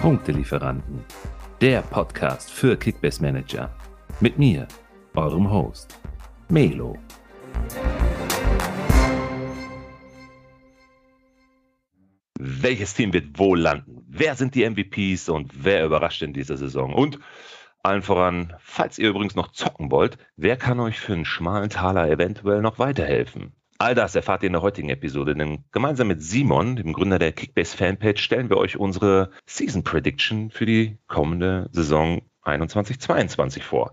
Punktelieferanten, der Podcast für Kickbase Manager. Mit mir, eurem Host, Melo. Welches Team wird wohl landen? Wer sind die MVPs und wer überrascht in dieser Saison? Und allen voran, falls ihr übrigens noch zocken wollt, wer kann euch für einen schmalen Taler eventuell noch weiterhelfen? All das erfahrt ihr in der heutigen Episode, denn gemeinsam mit Simon, dem Gründer der Kickbase Fanpage, stellen wir euch unsere Season Prediction für die kommende Saison 21-22 vor.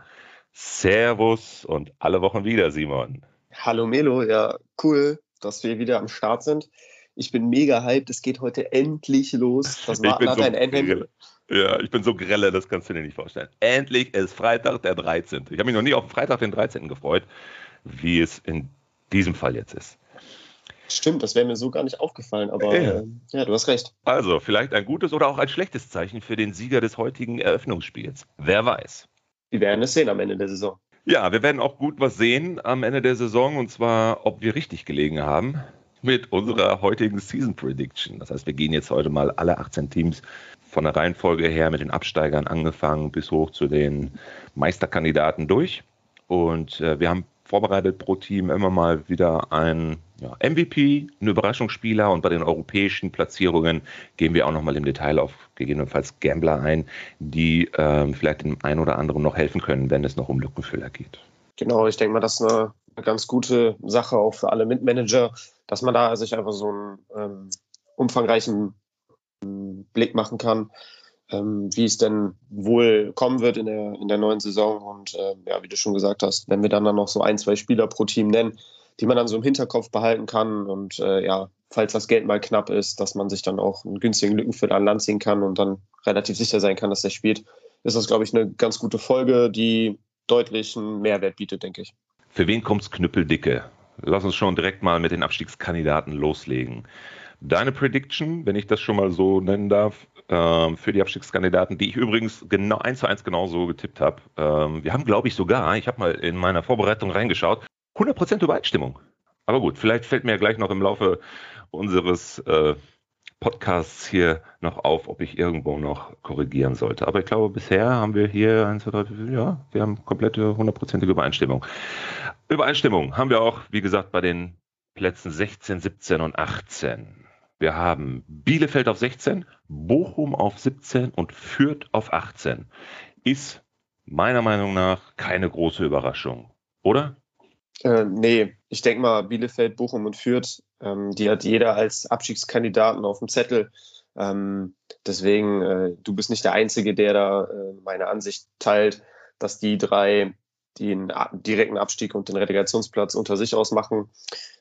Servus und alle Wochen wieder, Simon. Hallo Melo, ja, cool, dass wir wieder am Start sind. Ich bin mega hyped, es geht heute endlich los. Das hat so ein Ende. Ja, ich bin so grelle, das kannst du dir nicht vorstellen. Endlich ist Freitag der 13. Ich habe mich noch nie auf Freitag den 13. gefreut, wie es in diesem Fall jetzt ist. Stimmt, das wäre mir so gar nicht aufgefallen, aber ja. Äh, ja. du hast recht. Also, vielleicht ein gutes oder auch ein schlechtes Zeichen für den Sieger des heutigen Eröffnungsspiels. Wer weiß. Wir werden es sehen am Ende der Saison. Ja, wir werden auch gut was sehen am Ende der Saison und zwar, ob wir richtig gelegen haben mit unserer heutigen Season Prediction. Das heißt, wir gehen jetzt heute mal alle 18 Teams von der Reihenfolge her mit den Absteigern angefangen bis hoch zu den Meisterkandidaten durch. Und äh, wir haben vorbereitet pro Team immer mal wieder ein ja, MVP, ein Überraschungsspieler und bei den europäischen Platzierungen gehen wir auch nochmal im Detail auf gegebenenfalls Gambler ein, die ähm, vielleicht dem einen oder anderen noch helfen können, wenn es noch um Lückenfüller geht. Genau, ich denke mal, das ist eine, ganz gute Sache auch für alle Mitmanager, dass man da sich einfach so einen ähm, umfangreichen ähm, Blick machen kann ähm, wie es denn wohl kommen wird in der, in der neuen Saison. Und äh, ja, wie du schon gesagt hast, wenn wir dann, dann noch so ein, zwei Spieler pro Team nennen, die man dann so im Hinterkopf behalten kann und äh, ja, falls das Geld mal knapp ist, dass man sich dann auch einen günstigen Lückenfüller an Land ziehen kann und dann relativ sicher sein kann, dass er spielt, ist das, glaube ich, eine ganz gute Folge, die deutlichen Mehrwert bietet, denke ich. Für wen kommt's knüppeldicke? Lass uns schon direkt mal mit den Abstiegskandidaten loslegen. Deine Prediction, wenn ich das schon mal so nennen darf, ähm, für die Abstiegskandidaten, die ich übrigens genau eins zu eins genauso getippt habe. Ähm, wir haben, glaube ich, sogar, ich habe mal in meiner Vorbereitung reingeschaut, 100% Übereinstimmung. Aber gut, vielleicht fällt mir gleich noch im Laufe unseres äh, Podcasts hier noch auf, ob ich irgendwo noch korrigieren sollte. Aber ich glaube, bisher haben wir hier, eins, zwei, drei, ja, wir haben komplette hundertprozentige Übereinstimmung. Übereinstimmung haben wir auch, wie gesagt, bei den Plätzen 16, 17 und 18. Wir haben Bielefeld auf 16, Bochum auf 17 und Fürth auf 18. Ist meiner Meinung nach keine große Überraschung, oder? Äh, nee, ich denke mal, Bielefeld, Bochum und Fürth, ähm, die hat jeder als Abstiegskandidaten auf dem Zettel. Ähm, deswegen, äh, du bist nicht der Einzige, der da äh, meine Ansicht teilt, dass die drei den direkten Abstieg und den Relegationsplatz unter sich ausmachen.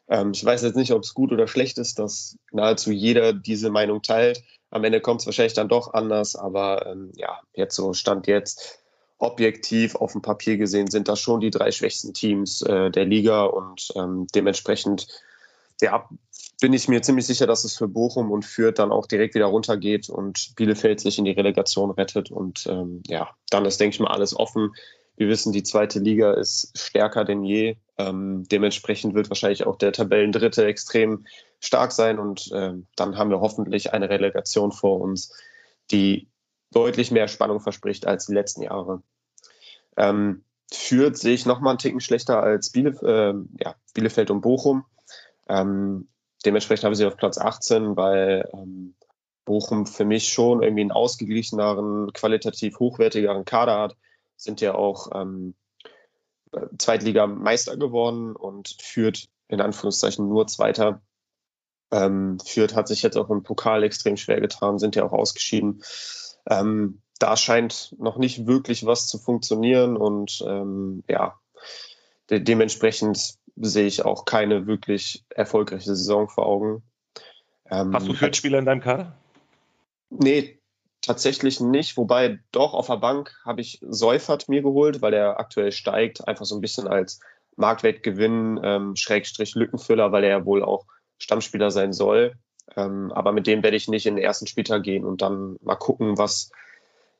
Ähm, ich weiß jetzt nicht, ob es gut oder schlecht ist, dass nahezu jeder diese Meinung teilt. Am Ende kommt es wahrscheinlich dann doch anders, aber ähm, ja, jetzt so stand jetzt objektiv auf dem Papier gesehen sind das schon die drei schwächsten Teams äh, der Liga und ähm, dementsprechend ja, bin ich mir ziemlich sicher, dass es für Bochum und Fürth dann auch direkt wieder runtergeht und Bielefeld sich in die Relegation rettet und ähm, ja, dann ist, denke ich mal, alles offen. Wir wissen, die zweite Liga ist stärker denn je. Ähm, dementsprechend wird wahrscheinlich auch der Tabellendritte extrem stark sein und ähm, dann haben wir hoffentlich eine Relegation vor uns, die deutlich mehr Spannung verspricht als die letzten Jahre. Ähm, führt sich nochmal einen Ticken schlechter als Bielef äh, ja, Bielefeld und Bochum. Ähm, dementsprechend habe ich sie auf Platz 18, weil ähm, Bochum für mich schon irgendwie einen ausgeglicheneren, qualitativ hochwertigeren Kader hat sind ja auch ähm, Zweitligameister geworden und führt in Anführungszeichen nur Zweiter. Ähm, Fürth hat sich jetzt auch im Pokal extrem schwer getan, sind ja auch ausgeschieden. Ähm, da scheint noch nicht wirklich was zu funktionieren und ähm, ja, de dementsprechend sehe ich auch keine wirklich erfolgreiche Saison vor Augen. Ähm, Hast du Fürth-Spieler in deinem Kader? Nee, Tatsächlich nicht, wobei doch auf der Bank habe ich Seufert mir geholt, weil er aktuell steigt, einfach so ein bisschen als Marktwertgewinn, ähm, Schrägstrich Lückenfüller, weil er ja wohl auch Stammspieler sein soll. Ähm, aber mit dem werde ich nicht in den ersten Spieltag gehen und dann mal gucken, was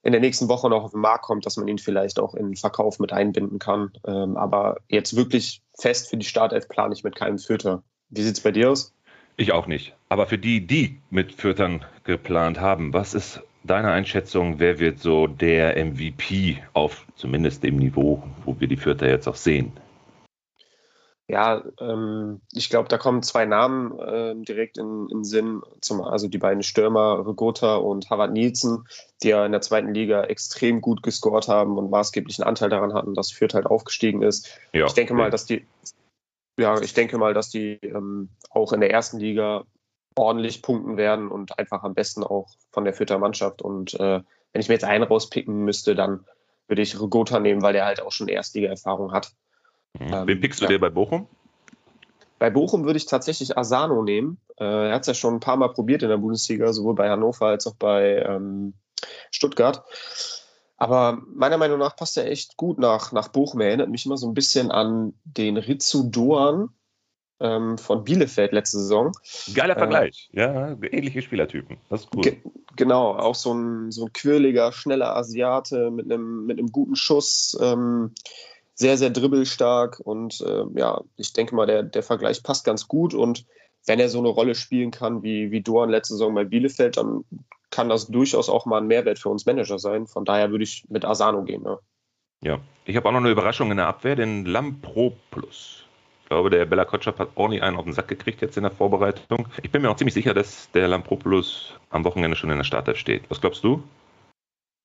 in der nächsten Woche noch auf den Markt kommt, dass man ihn vielleicht auch in den Verkauf mit einbinden kann. Ähm, aber jetzt wirklich fest für die Startelf plane ich mit keinem Fürther. Wie sieht es bei dir aus? Ich auch nicht. Aber für die, die mit Fürtern geplant haben, was ist deine Einschätzung, wer wird so der MVP auf zumindest dem Niveau, wo wir die Vierter jetzt auch sehen? Ja, ähm, ich glaube, da kommen zwei Namen äh, direkt in, in Sinn. Zum, also die beiden Stürmer, Regota und Harvard Nielsen, die ja in der zweiten Liga extrem gut gescored haben und maßgeblichen Anteil daran hatten, dass Fürth halt aufgestiegen ist. Ja, ich denke mal, dass die, ja, ich denke mal, dass die ähm, auch in der ersten Liga ordentlich punkten werden und einfach am besten auch von der Fürther Mannschaft. Und äh, wenn ich mir jetzt einen rauspicken müsste, dann würde ich Regota nehmen, weil der halt auch schon Erstliga-Erfahrung hat. Mhm. Ähm, Wen pickst du ja. dir bei Bochum? Bei Bochum würde ich tatsächlich Asano nehmen. Äh, er hat es ja schon ein paar Mal probiert in der Bundesliga, sowohl bei Hannover als auch bei ähm, Stuttgart. Aber meiner Meinung nach passt er echt gut nach, nach Bochum. Er erinnert mich immer so ein bisschen an den Ritsu Doan ähm, von Bielefeld letzte Saison. Geiler äh, Vergleich. Äh, ja, ähnliche Spielertypen. Das ist cool. Ge genau, auch so ein, so ein quirliger, schneller Asiate mit einem, mit einem guten Schuss. Ähm, sehr, sehr dribbelstark und äh, ja, ich denke mal, der, der Vergleich passt ganz gut und wenn er so eine Rolle spielen kann wie, wie Doan letzte Saison bei Bielefeld, dann kann das durchaus auch mal ein Mehrwert für uns Manager sein. Von daher würde ich mit Asano gehen. Ne? Ja, ich habe auch noch eine Überraschung in der Abwehr, den Lampro Plus. Ich glaube, der Bella Kotschap hat ordentlich einen auf den Sack gekriegt jetzt in der Vorbereitung. Ich bin mir auch ziemlich sicher, dass der Lampropoulos am Wochenende schon in der Startelf steht. Was glaubst du?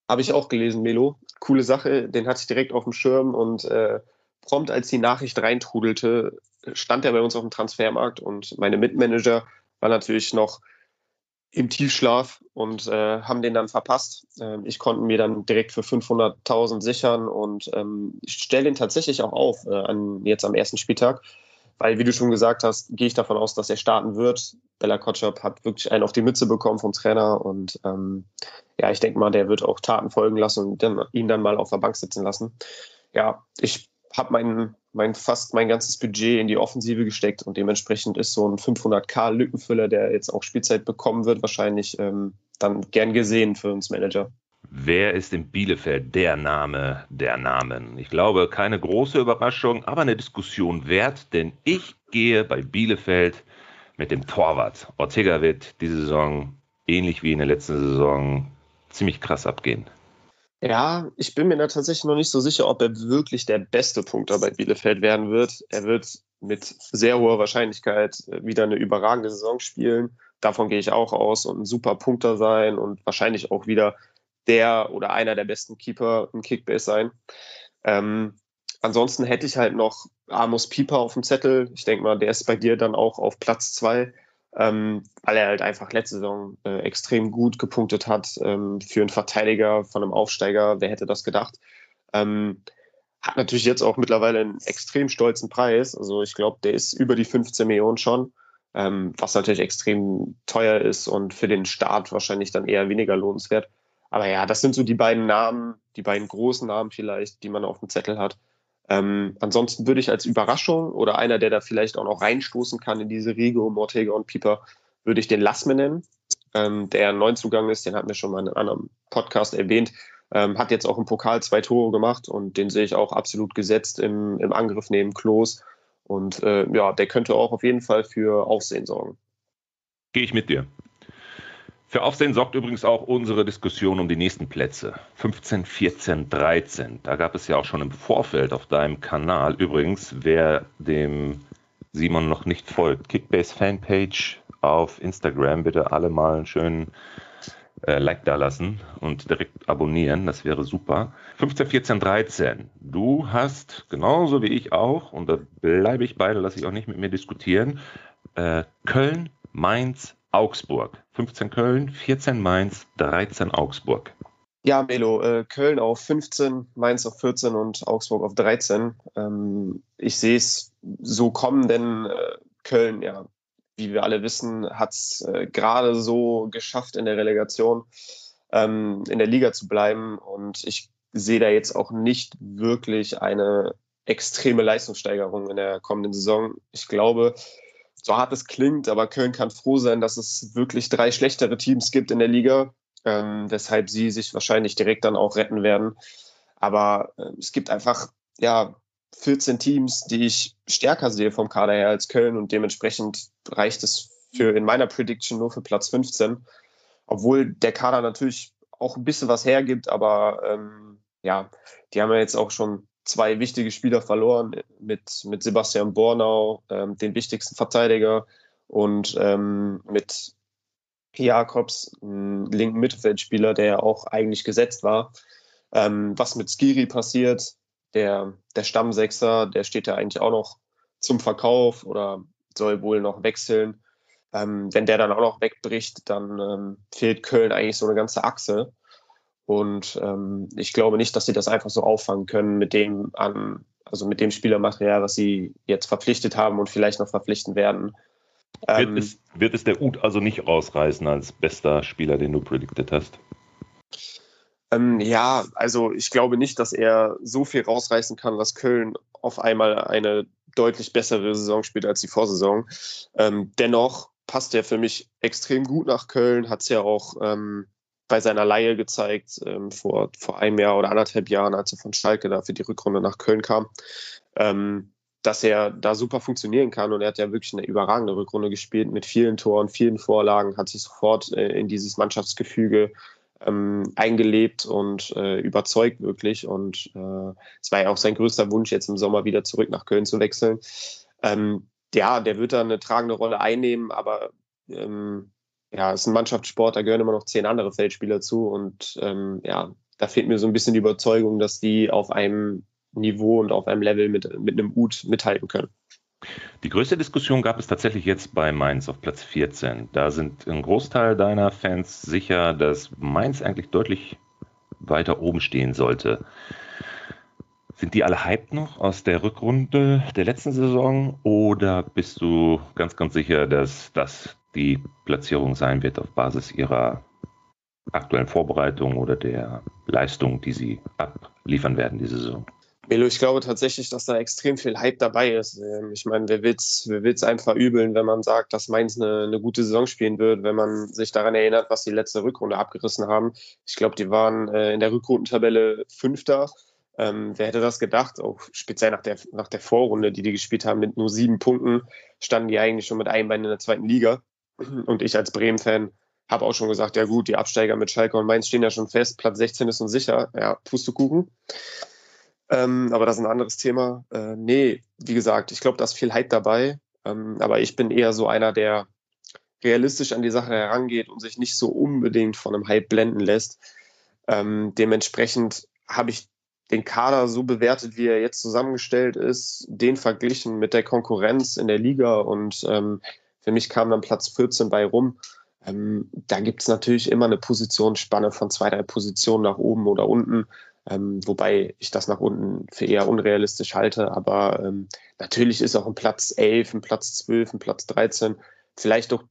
Habe ich auch gelesen, Melo. Coole Sache, den hatte ich direkt auf dem Schirm und äh, prompt als die Nachricht reintrudelte, stand er bei uns auf dem Transfermarkt und meine Mitmanager waren natürlich noch im Tiefschlaf und äh, haben den dann verpasst. Äh, ich konnte mir dann direkt für 500.000 sichern und ähm, ich stelle den tatsächlich auch auf äh, an, jetzt am ersten Spieltag, weil, wie du schon gesagt hast, gehe ich davon aus, dass er starten wird. Bella Kotschap hat wirklich einen auf die Mütze bekommen vom Trainer und ähm, ja, ich denke mal, der wird auch Taten folgen lassen und dann, ihn dann mal auf der Bank sitzen lassen. Ja, ich habe mein, mein fast mein ganzes Budget in die Offensive gesteckt und dementsprechend ist so ein 500k Lückenfüller, der jetzt auch Spielzeit bekommen wird, wahrscheinlich ähm, dann gern gesehen für uns Manager. Wer ist in Bielefeld der Name der Namen? Ich glaube, keine große Überraschung, aber eine Diskussion wert, denn ich gehe bei Bielefeld mit dem Torwart. Ortega wird diese Saison, ähnlich wie in der letzten Saison, ziemlich krass abgehen. Ja, ich bin mir da tatsächlich noch nicht so sicher, ob er wirklich der beste Punkter bei Bielefeld werden wird. Er wird mit sehr hoher Wahrscheinlichkeit wieder eine überragende Saison spielen. Davon gehe ich auch aus und ein super Punkter sein und wahrscheinlich auch wieder der oder einer der besten Keeper im Kickbase sein. Ähm, ansonsten hätte ich halt noch Amos Pieper auf dem Zettel. Ich denke mal, der ist bei dir dann auch auf Platz zwei, ähm, weil er halt einfach letzte Saison äh, extrem gut gepunktet hat ähm, für einen Verteidiger von einem Aufsteiger. Wer hätte das gedacht? Ähm, hat natürlich jetzt auch mittlerweile einen extrem stolzen Preis. Also ich glaube, der ist über die 15 Millionen schon, ähm, was natürlich extrem teuer ist und für den Start wahrscheinlich dann eher weniger lohnenswert. Aber ja, das sind so die beiden Namen, die beiden großen Namen vielleicht, die man auf dem Zettel hat. Ähm, ansonsten würde ich als Überraschung oder einer, der da vielleicht auch noch reinstoßen kann in diese Riege um Ortega und Pieper, würde ich den Lassme nennen, ähm, der ein Neuzugang ist, den hatten wir schon mal in einem anderen Podcast erwähnt, ähm, hat jetzt auch im Pokal zwei Tore gemacht und den sehe ich auch absolut gesetzt im, im Angriff neben Klos. Und äh, ja, der könnte auch auf jeden Fall für Aufsehen sorgen. Gehe ich mit dir. Für Aufsehen sorgt übrigens auch unsere Diskussion um die nächsten Plätze. 15, 14, 13. Da gab es ja auch schon im Vorfeld auf deinem Kanal. Übrigens, wer dem Simon noch nicht folgt, Kickbase Fanpage auf Instagram, bitte alle mal einen schönen äh, Like da lassen und direkt abonnieren. Das wäre super. 15, 14, 13. Du hast genauso wie ich auch, und da bleibe ich bei, da lasse ich auch nicht mit mir diskutieren, äh, Köln, Mainz, Augsburg. 15 Köln, 14 Mainz, 13 Augsburg. Ja, Melo, äh, Köln auf 15, Mainz auf 14 und Augsburg auf 13. Ähm, ich sehe es so kommen, denn äh, Köln, ja, wie wir alle wissen, hat es äh, gerade so geschafft in der Relegation ähm, in der Liga zu bleiben. Und ich sehe da jetzt auch nicht wirklich eine extreme Leistungssteigerung in der kommenden Saison. Ich glaube, so hart es klingt, aber Köln kann froh sein, dass es wirklich drei schlechtere Teams gibt in der Liga, ähm, weshalb sie sich wahrscheinlich direkt dann auch retten werden. Aber äh, es gibt einfach, ja, 14 Teams, die ich stärker sehe vom Kader her als Köln und dementsprechend reicht es für in meiner Prediction nur für Platz 15. Obwohl der Kader natürlich auch ein bisschen was hergibt, aber ähm, ja, die haben ja jetzt auch schon zwei wichtige Spieler verloren mit, mit Sebastian Bornau, ähm, den wichtigsten Verteidiger, und ähm, mit Jakobs, einem linken Mittelfeldspieler, der auch eigentlich gesetzt war. Ähm, was mit Skiri passiert, der, der Stammsechser, der steht ja eigentlich auch noch zum Verkauf oder soll wohl noch wechseln. Ähm, wenn der dann auch noch wegbricht, dann ähm, fehlt Köln eigentlich so eine ganze Achse. Und ähm, ich glaube nicht, dass sie das einfach so auffangen können mit dem an, also mit dem Spielermaterial, was sie jetzt verpflichtet haben und vielleicht noch verpflichten werden. Wird, ähm, es, wird es der Ut also nicht rausreißen als bester Spieler, den du predicted hast? Ähm, ja, also ich glaube nicht, dass er so viel rausreißen kann, dass Köln auf einmal eine deutlich bessere Saison spielt als die Vorsaison. Ähm, dennoch passt er für mich extrem gut nach Köln, hat es ja auch ähm, bei seiner Laie gezeigt, ähm, vor, vor einem Jahr oder anderthalb Jahren, als er von Schalke da für die Rückrunde nach Köln kam. Ähm, dass er da super funktionieren kann. Und er hat ja wirklich eine überragende Rückrunde gespielt mit vielen Toren, vielen Vorlagen, hat sich sofort äh, in dieses Mannschaftsgefüge ähm, eingelebt und äh, überzeugt wirklich. Und äh, es war ja auch sein größter Wunsch, jetzt im Sommer wieder zurück nach Köln zu wechseln. Ähm, ja, der wird da eine tragende Rolle einnehmen, aber ähm, ja, ist ein Mannschaftssport, da gehören immer noch zehn andere Feldspieler zu. Und ähm, ja, da fehlt mir so ein bisschen die Überzeugung, dass die auf einem Niveau und auf einem Level mit, mit einem Ut mithalten können. Die größte Diskussion gab es tatsächlich jetzt bei Mainz auf Platz 14. Da sind ein Großteil deiner Fans sicher, dass Mainz eigentlich deutlich weiter oben stehen sollte. Sind die alle hyped noch aus der Rückrunde der letzten Saison oder bist du ganz, ganz sicher, dass das die Platzierung sein wird auf Basis ihrer aktuellen Vorbereitung oder der Leistung, die sie abliefern werden diese Saison? Melo, ich glaube tatsächlich, dass da extrem viel Hype dabei ist. Ähm, ich meine, wer will's, wer will's einem verübeln, wenn man sagt, dass Mainz eine, eine gute Saison spielen wird, wenn man sich daran erinnert, was die letzte Rückrunde abgerissen haben. Ich glaube, die waren äh, in der Rückrundentabelle Fünfter. Ähm, wer hätte das gedacht? Auch speziell nach der, nach der Vorrunde, die die gespielt haben, mit nur sieben Punkten, standen die eigentlich schon mit einem Bein in der zweiten Liga. Und ich als Bremen-Fan habe auch schon gesagt, ja gut, die Absteiger mit Schalke und Mainz stehen ja schon fest, Platz 16 ist uns sicher. Ja, Pustekuchen. Ähm, aber das ist ein anderes Thema. Äh, nee, wie gesagt, ich glaube, da ist viel Hype dabei. Ähm, aber ich bin eher so einer, der realistisch an die Sache herangeht und sich nicht so unbedingt von einem Hype blenden lässt. Ähm, dementsprechend habe ich den Kader so bewertet, wie er jetzt zusammengestellt ist, den verglichen mit der Konkurrenz in der Liga und ähm, für mich kam dann Platz 14 bei rum. Ähm, da gibt es natürlich immer eine Positionsspanne von zwei, drei Positionen nach oben oder unten. Ähm, wobei ich das nach unten für eher unrealistisch halte. Aber ähm, natürlich ist auch ein Platz 11, ein Platz 12, ein Platz 13 vielleicht doch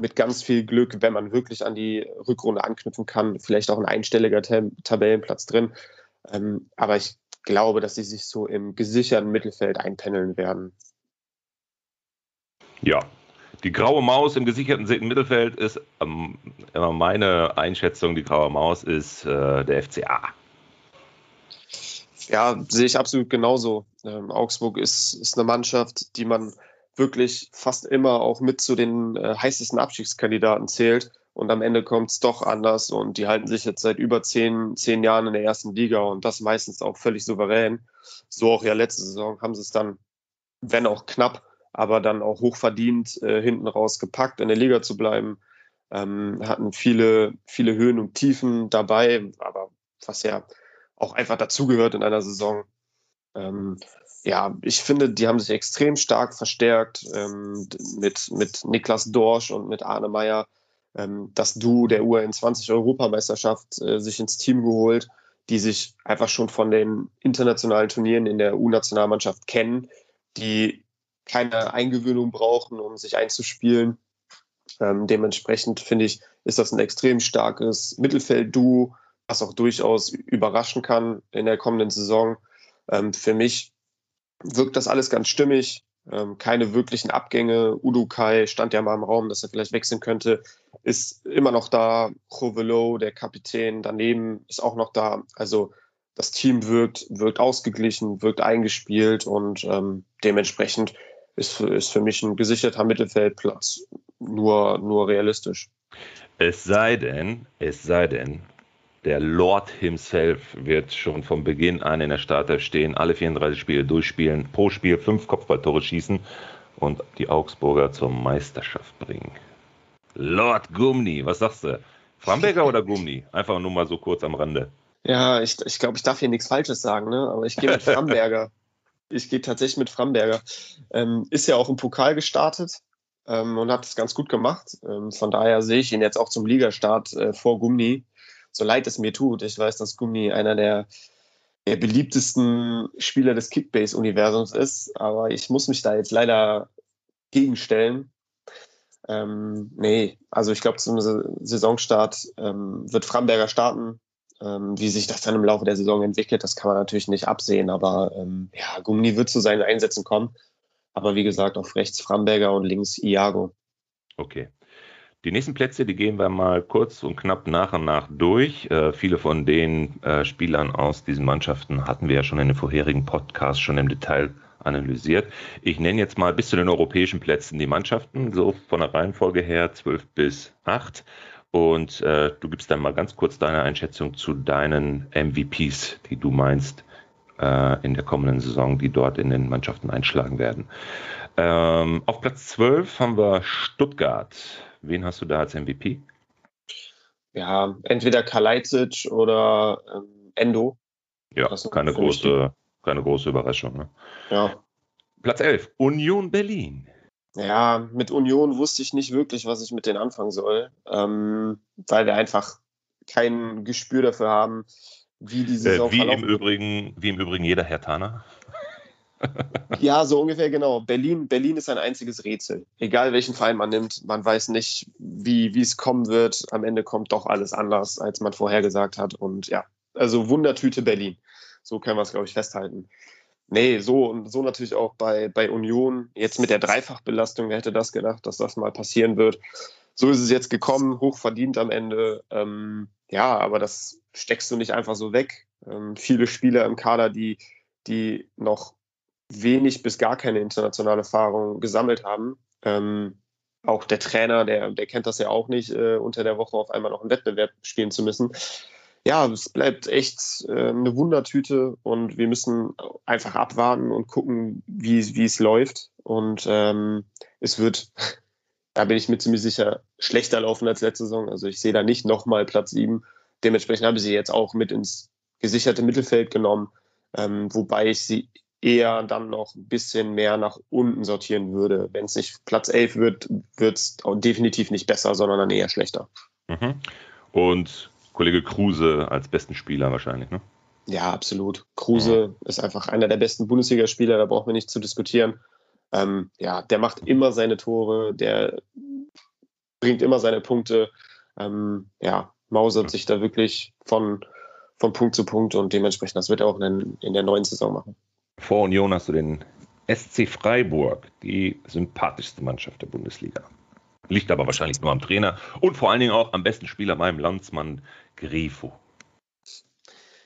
mit ganz viel Glück, wenn man wirklich an die Rückrunde anknüpfen kann, vielleicht auch ein einstelliger Tab Tabellenplatz drin. Ähm, aber ich glaube, dass sie sich so im gesicherten Mittelfeld einpendeln werden. Ja, die graue Maus im gesicherten Mittelfeld ist ähm, immer meine Einschätzung. Die graue Maus ist äh, der FCA. Ja, sehe ich absolut genauso. Ähm, Augsburg ist, ist eine Mannschaft, die man wirklich fast immer auch mit zu den äh, heißesten Abstiegskandidaten zählt. Und am Ende kommt es doch anders und die halten sich jetzt seit über zehn, zehn Jahren in der ersten Liga und das meistens auch völlig souverän. So auch ja letzte Saison haben sie es dann, wenn auch knapp, aber dann auch hochverdient äh, hinten raus gepackt, in der Liga zu bleiben. Ähm, hatten viele, viele Höhen und Tiefen dabei, aber was ja auch einfach dazugehört in einer Saison. Ähm, ja, ich finde, die haben sich extrem stark verstärkt ähm, mit, mit Niklas Dorsch und mit Arne Meyer. Ähm, das Duo der UN20 Europameisterschaft äh, sich ins Team geholt, die sich einfach schon von den internationalen Turnieren in der U-Nationalmannschaft kennen, die keine Eingewöhnung brauchen, um sich einzuspielen. Ähm, dementsprechend finde ich, ist das ein extrem starkes Mittelfeld-Duo, was auch durchaus überraschen kann in der kommenden Saison. Ähm, für mich wirkt das alles ganz stimmig. Ähm, keine wirklichen Abgänge. Udo Kai stand ja mal im Raum, dass er vielleicht wechseln könnte. Ist immer noch da. Chovelo, der Kapitän, daneben ist auch noch da. Also das Team wirkt, wirkt ausgeglichen, wirkt eingespielt und ähm, dementsprechend ist, ist für mich ein gesicherter Mittelfeldplatz nur, nur realistisch. Es sei denn, es sei denn, Der Lord himself wird schon von Beginn an in der Startelf stehen, alle 34 Spiele durchspielen, pro Spiel fünf Kopfballtore schießen und die Augsburger zur Meisterschaft bringen. Lord Gumni, was sagst du? Framberger oder Gumni? Einfach nur mal so kurz am Rande. Ja, ich, ich glaube, ich darf hier nichts Falsches sagen, ne? aber ich gehe mit Framberger. Ich gehe tatsächlich mit Framberger. Ähm, ist ja auch im Pokal gestartet ähm, und hat es ganz gut gemacht. Ähm, von daher sehe ich ihn jetzt auch zum Ligastart äh, vor Gummi. So leid es mir tut. Ich weiß, dass Gummi einer der, der beliebtesten Spieler des Kickbase-Universums ist, aber ich muss mich da jetzt leider gegenstellen. Ähm, nee, also ich glaube, zum Saisonstart ähm, wird Framberger starten. Ähm, wie sich das dann im Laufe der Saison entwickelt, das kann man natürlich nicht absehen, aber ähm, ja, Gummi wird zu seinen Einsätzen kommen. Aber wie gesagt, auf rechts Framberger und links Iago. Okay. Die nächsten Plätze, die gehen wir mal kurz und knapp nach und nach durch. Äh, viele von den äh, Spielern aus diesen Mannschaften hatten wir ja schon in den vorherigen Podcasts schon im Detail analysiert. Ich nenne jetzt mal bis zu den europäischen Plätzen die Mannschaften, so von der Reihenfolge her 12 bis 8. Und äh, du gibst dann mal ganz kurz deine Einschätzung zu deinen MVPs, die du meinst, äh, in der kommenden Saison, die dort in den Mannschaften einschlagen werden. Ähm, auf Platz 12 haben wir Stuttgart. Wen hast du da als MVP? Ja, entweder Kalajdzic oder ähm, Endo. Ja, keine große, keine große Überraschung. Ne? Ja. Platz 11, Union Berlin. Ja, mit Union wusste ich nicht wirklich, was ich mit denen anfangen soll, ähm, weil wir einfach kein Gespür dafür haben, wie die Saison äh, wie im Übrigen, Wie im Übrigen jeder Herr Taner. ja, so ungefähr genau. Berlin, Berlin ist ein einziges Rätsel. Egal welchen Verein man nimmt, man weiß nicht, wie, wie es kommen wird. Am Ende kommt doch alles anders, als man vorhergesagt hat. Und ja, also Wundertüte Berlin. So können wir es, glaube ich, festhalten. Nee, so und so natürlich auch bei, bei Union. Jetzt mit der Dreifachbelastung, wer hätte das gedacht, dass das mal passieren wird? So ist es jetzt gekommen, hochverdient am Ende. Ähm, ja, aber das steckst du nicht einfach so weg. Ähm, viele Spieler im Kader, die, die noch wenig bis gar keine internationale Erfahrung gesammelt haben. Ähm, auch der Trainer, der, der kennt das ja auch nicht, äh, unter der Woche auf einmal noch einen Wettbewerb spielen zu müssen. Ja, es bleibt echt äh, eine Wundertüte und wir müssen einfach abwarten und gucken, wie, wie es läuft. Und ähm, es wird, da bin ich mir ziemlich sicher, schlechter laufen als letzte Saison. Also ich sehe da nicht nochmal Platz 7. Dementsprechend habe ich sie jetzt auch mit ins gesicherte Mittelfeld genommen, ähm, wobei ich sie eher dann noch ein bisschen mehr nach unten sortieren würde. Wenn es nicht Platz 11 wird, wird es definitiv nicht besser, sondern dann eher schlechter. Mhm. Und Kollege Kruse als besten Spieler wahrscheinlich, ne? Ja, absolut. Kruse mhm. ist einfach einer der besten Bundesligaspieler, da brauchen wir nicht zu diskutieren. Ähm, ja, der macht immer seine Tore, der bringt immer seine Punkte. Ähm, ja, mausert sich da wirklich von, von Punkt zu Punkt und dementsprechend, das wird er auch in, in der neuen Saison machen. Vor Union hast du den SC Freiburg, die sympathischste Mannschaft der Bundesliga. Liegt aber wahrscheinlich nur am Trainer und vor allen Dingen auch am besten Spieler, meinem Landsmann Grifo.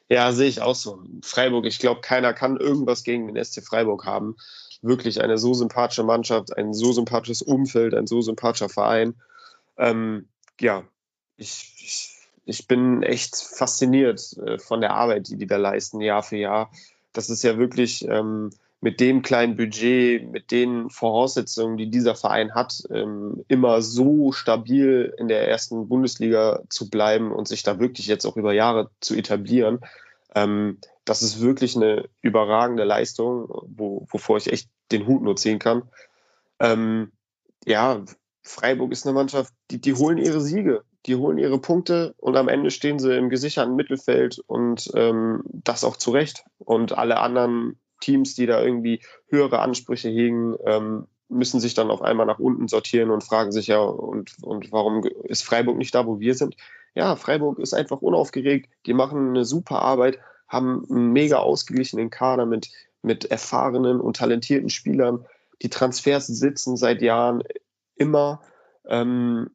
Ja, sehe ich auch so. Freiburg, ich glaube, keiner kann irgendwas gegen den SC Freiburg haben. Wirklich eine so sympathische Mannschaft, ein so sympathisches Umfeld, ein so sympathischer Verein. Ähm, ja, ich, ich, ich, bin echt fasziniert äh, von der Arbeit, die die da leisten, Jahr für Jahr das ist ja wirklich ähm, mit dem kleinen Budget, mit den Voraussetzungen, die dieser Verein hat, ähm, immer so stabil in der ersten Bundesliga zu bleiben und sich da wirklich jetzt auch über Jahre zu etablieren. Ähm, das ist wirklich eine überragende Leistung, wo, wovor ich echt den Hut nur ziehen kann. Ähm, ja, Freiburg ist eine Mannschaft, die, die holen ihre Siege die holen ihre Punkte und am Ende stehen sie im gesicherten Mittelfeld und das auch zu Recht. Und alle anderen Teams, die da irgendwie höhere Ansprüche hegen, ähm, müssen sich dann auf einmal nach unten sortieren und fragen sich ja, und, und warum ist Freiburg nicht da, wo wir sind? Ja, Freiburg ist einfach unaufgeregt, die machen eine super Arbeit, haben einen mega ausgeglichenen Kader mit, mit erfahrenen und talentierten Spielern. Die Transfers sitzen seit Jahren immer. Ähm,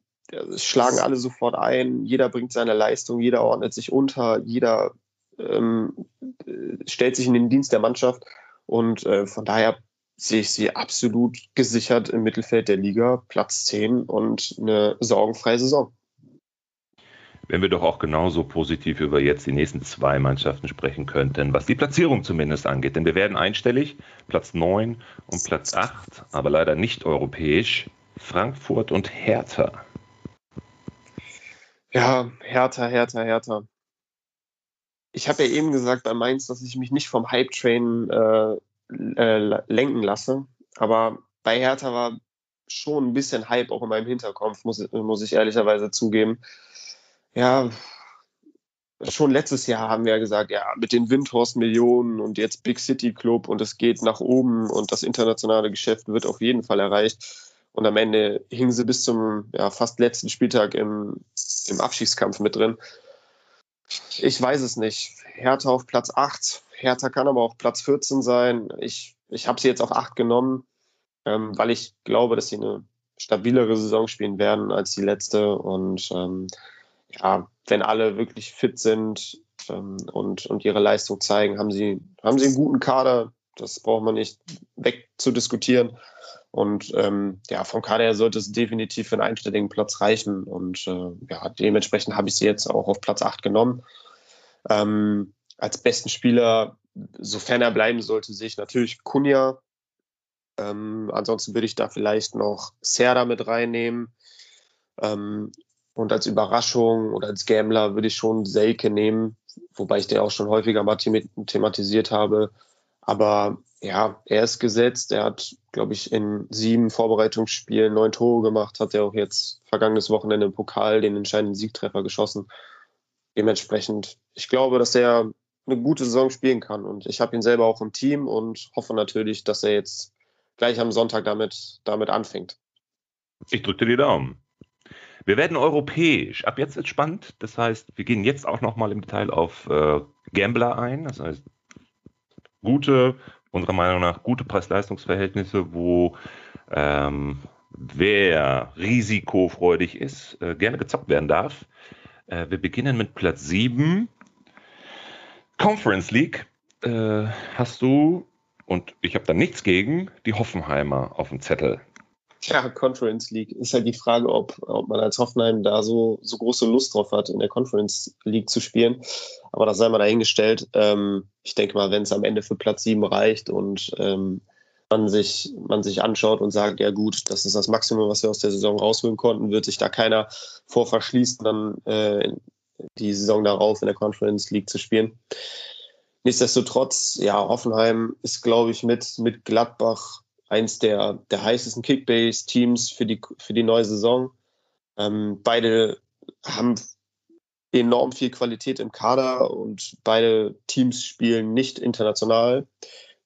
schlagen alle sofort ein, jeder bringt seine Leistung, jeder ordnet sich unter, jeder ähm, stellt sich in den Dienst der Mannschaft und äh, von daher sehe ich sie absolut gesichert im Mittelfeld der Liga, Platz 10 und eine sorgenfreie Saison. wenn wir doch auch genauso positiv über jetzt die nächsten zwei Mannschaften sprechen könnten, was die Platzierung zumindest angeht. Denn wir werden einstellig, Platz 9 und Platz 8, aber leider nicht europäisch, Frankfurt und Hertha. Ja, Hertha, Hertha, Hertha. Ich habe ja eben gesagt bei Mainz, dass ich mich nicht vom Hype-Train äh, äh, lenken lasse. Aber bei Hertha war schon ein bisschen Hype auch in meinem Hinterkopf, muss, muss ich ehrlicherweise zugeben. Ja, schon letztes Jahr haben wir ja gesagt, ja, mit den Windhorst-Millionen und jetzt Big City Club und es geht nach oben und das internationale Geschäft wird auf jeden Fall erreicht. Und am Ende hingen sie bis zum ja, fast letzten Spieltag im, im Abschiedskampf mit drin. Ich weiß es nicht. Hertha auf Platz 8. Hertha kann aber auch Platz 14 sein. Ich, ich habe sie jetzt auf 8 genommen, ähm, weil ich glaube, dass sie eine stabilere Saison spielen werden als die letzte. Und ähm, ja, wenn alle wirklich fit sind ähm, und, und ihre Leistung zeigen, haben sie, haben sie einen guten Kader. Das braucht man nicht wegzudiskutieren. Und ähm, ja, vom Kader her sollte es definitiv für einen einstelligen Platz reichen. Und äh, ja, dementsprechend habe ich sie jetzt auch auf Platz 8 genommen. Ähm, als besten Spieler, sofern er bleiben sollte, sehe ich natürlich Kunja. Ähm, ansonsten würde ich da vielleicht noch Serda mit reinnehmen. Ähm, und als Überraschung oder als Gambler würde ich schon Selke nehmen, wobei ich den auch schon häufiger mal thematisiert habe. Aber ja, er ist gesetzt. Er hat, glaube ich, in sieben Vorbereitungsspielen neun Tore gemacht, hat er auch jetzt vergangenes Wochenende im Pokal den entscheidenden Siegtreffer geschossen. Dementsprechend, ich glaube, dass er eine gute Saison spielen kann. Und ich habe ihn selber auch im Team und hoffe natürlich, dass er jetzt gleich am Sonntag damit, damit anfängt. Ich drücke dir die Daumen. Wir werden europäisch. Ab jetzt wird spannend. Das heißt, wir gehen jetzt auch nochmal im Detail auf äh, Gambler ein. Das heißt, gute, unserer Meinung nach gute Preis-Leistungs-Verhältnisse, wo ähm, wer risikofreudig ist, äh, gerne gezockt werden darf. Äh, wir beginnen mit Platz 7. Conference League. Äh, hast du, und ich habe da nichts gegen, die Hoffenheimer auf dem Zettel. Ja, Conference League. Ist halt die Frage, ob, ob man als Hoffenheim da so, so große Lust drauf hat, in der Conference League zu spielen. Aber das sei mal dahingestellt. Ähm, ich denke mal, wenn es am Ende für Platz 7 reicht und ähm, man, sich, man sich anschaut und sagt, ja gut, das ist das Maximum, was wir aus der Saison rausholen konnten, wird sich da keiner vor verschließen, dann äh, die Saison darauf in der Conference League zu spielen. Nichtsdestotrotz, ja, Hoffenheim ist, glaube ich, mit, mit Gladbach eins der, der heißesten Kickbase-Teams für die, für die neue Saison. Ähm, beide haben enorm viel Qualität im Kader und beide Teams spielen nicht international.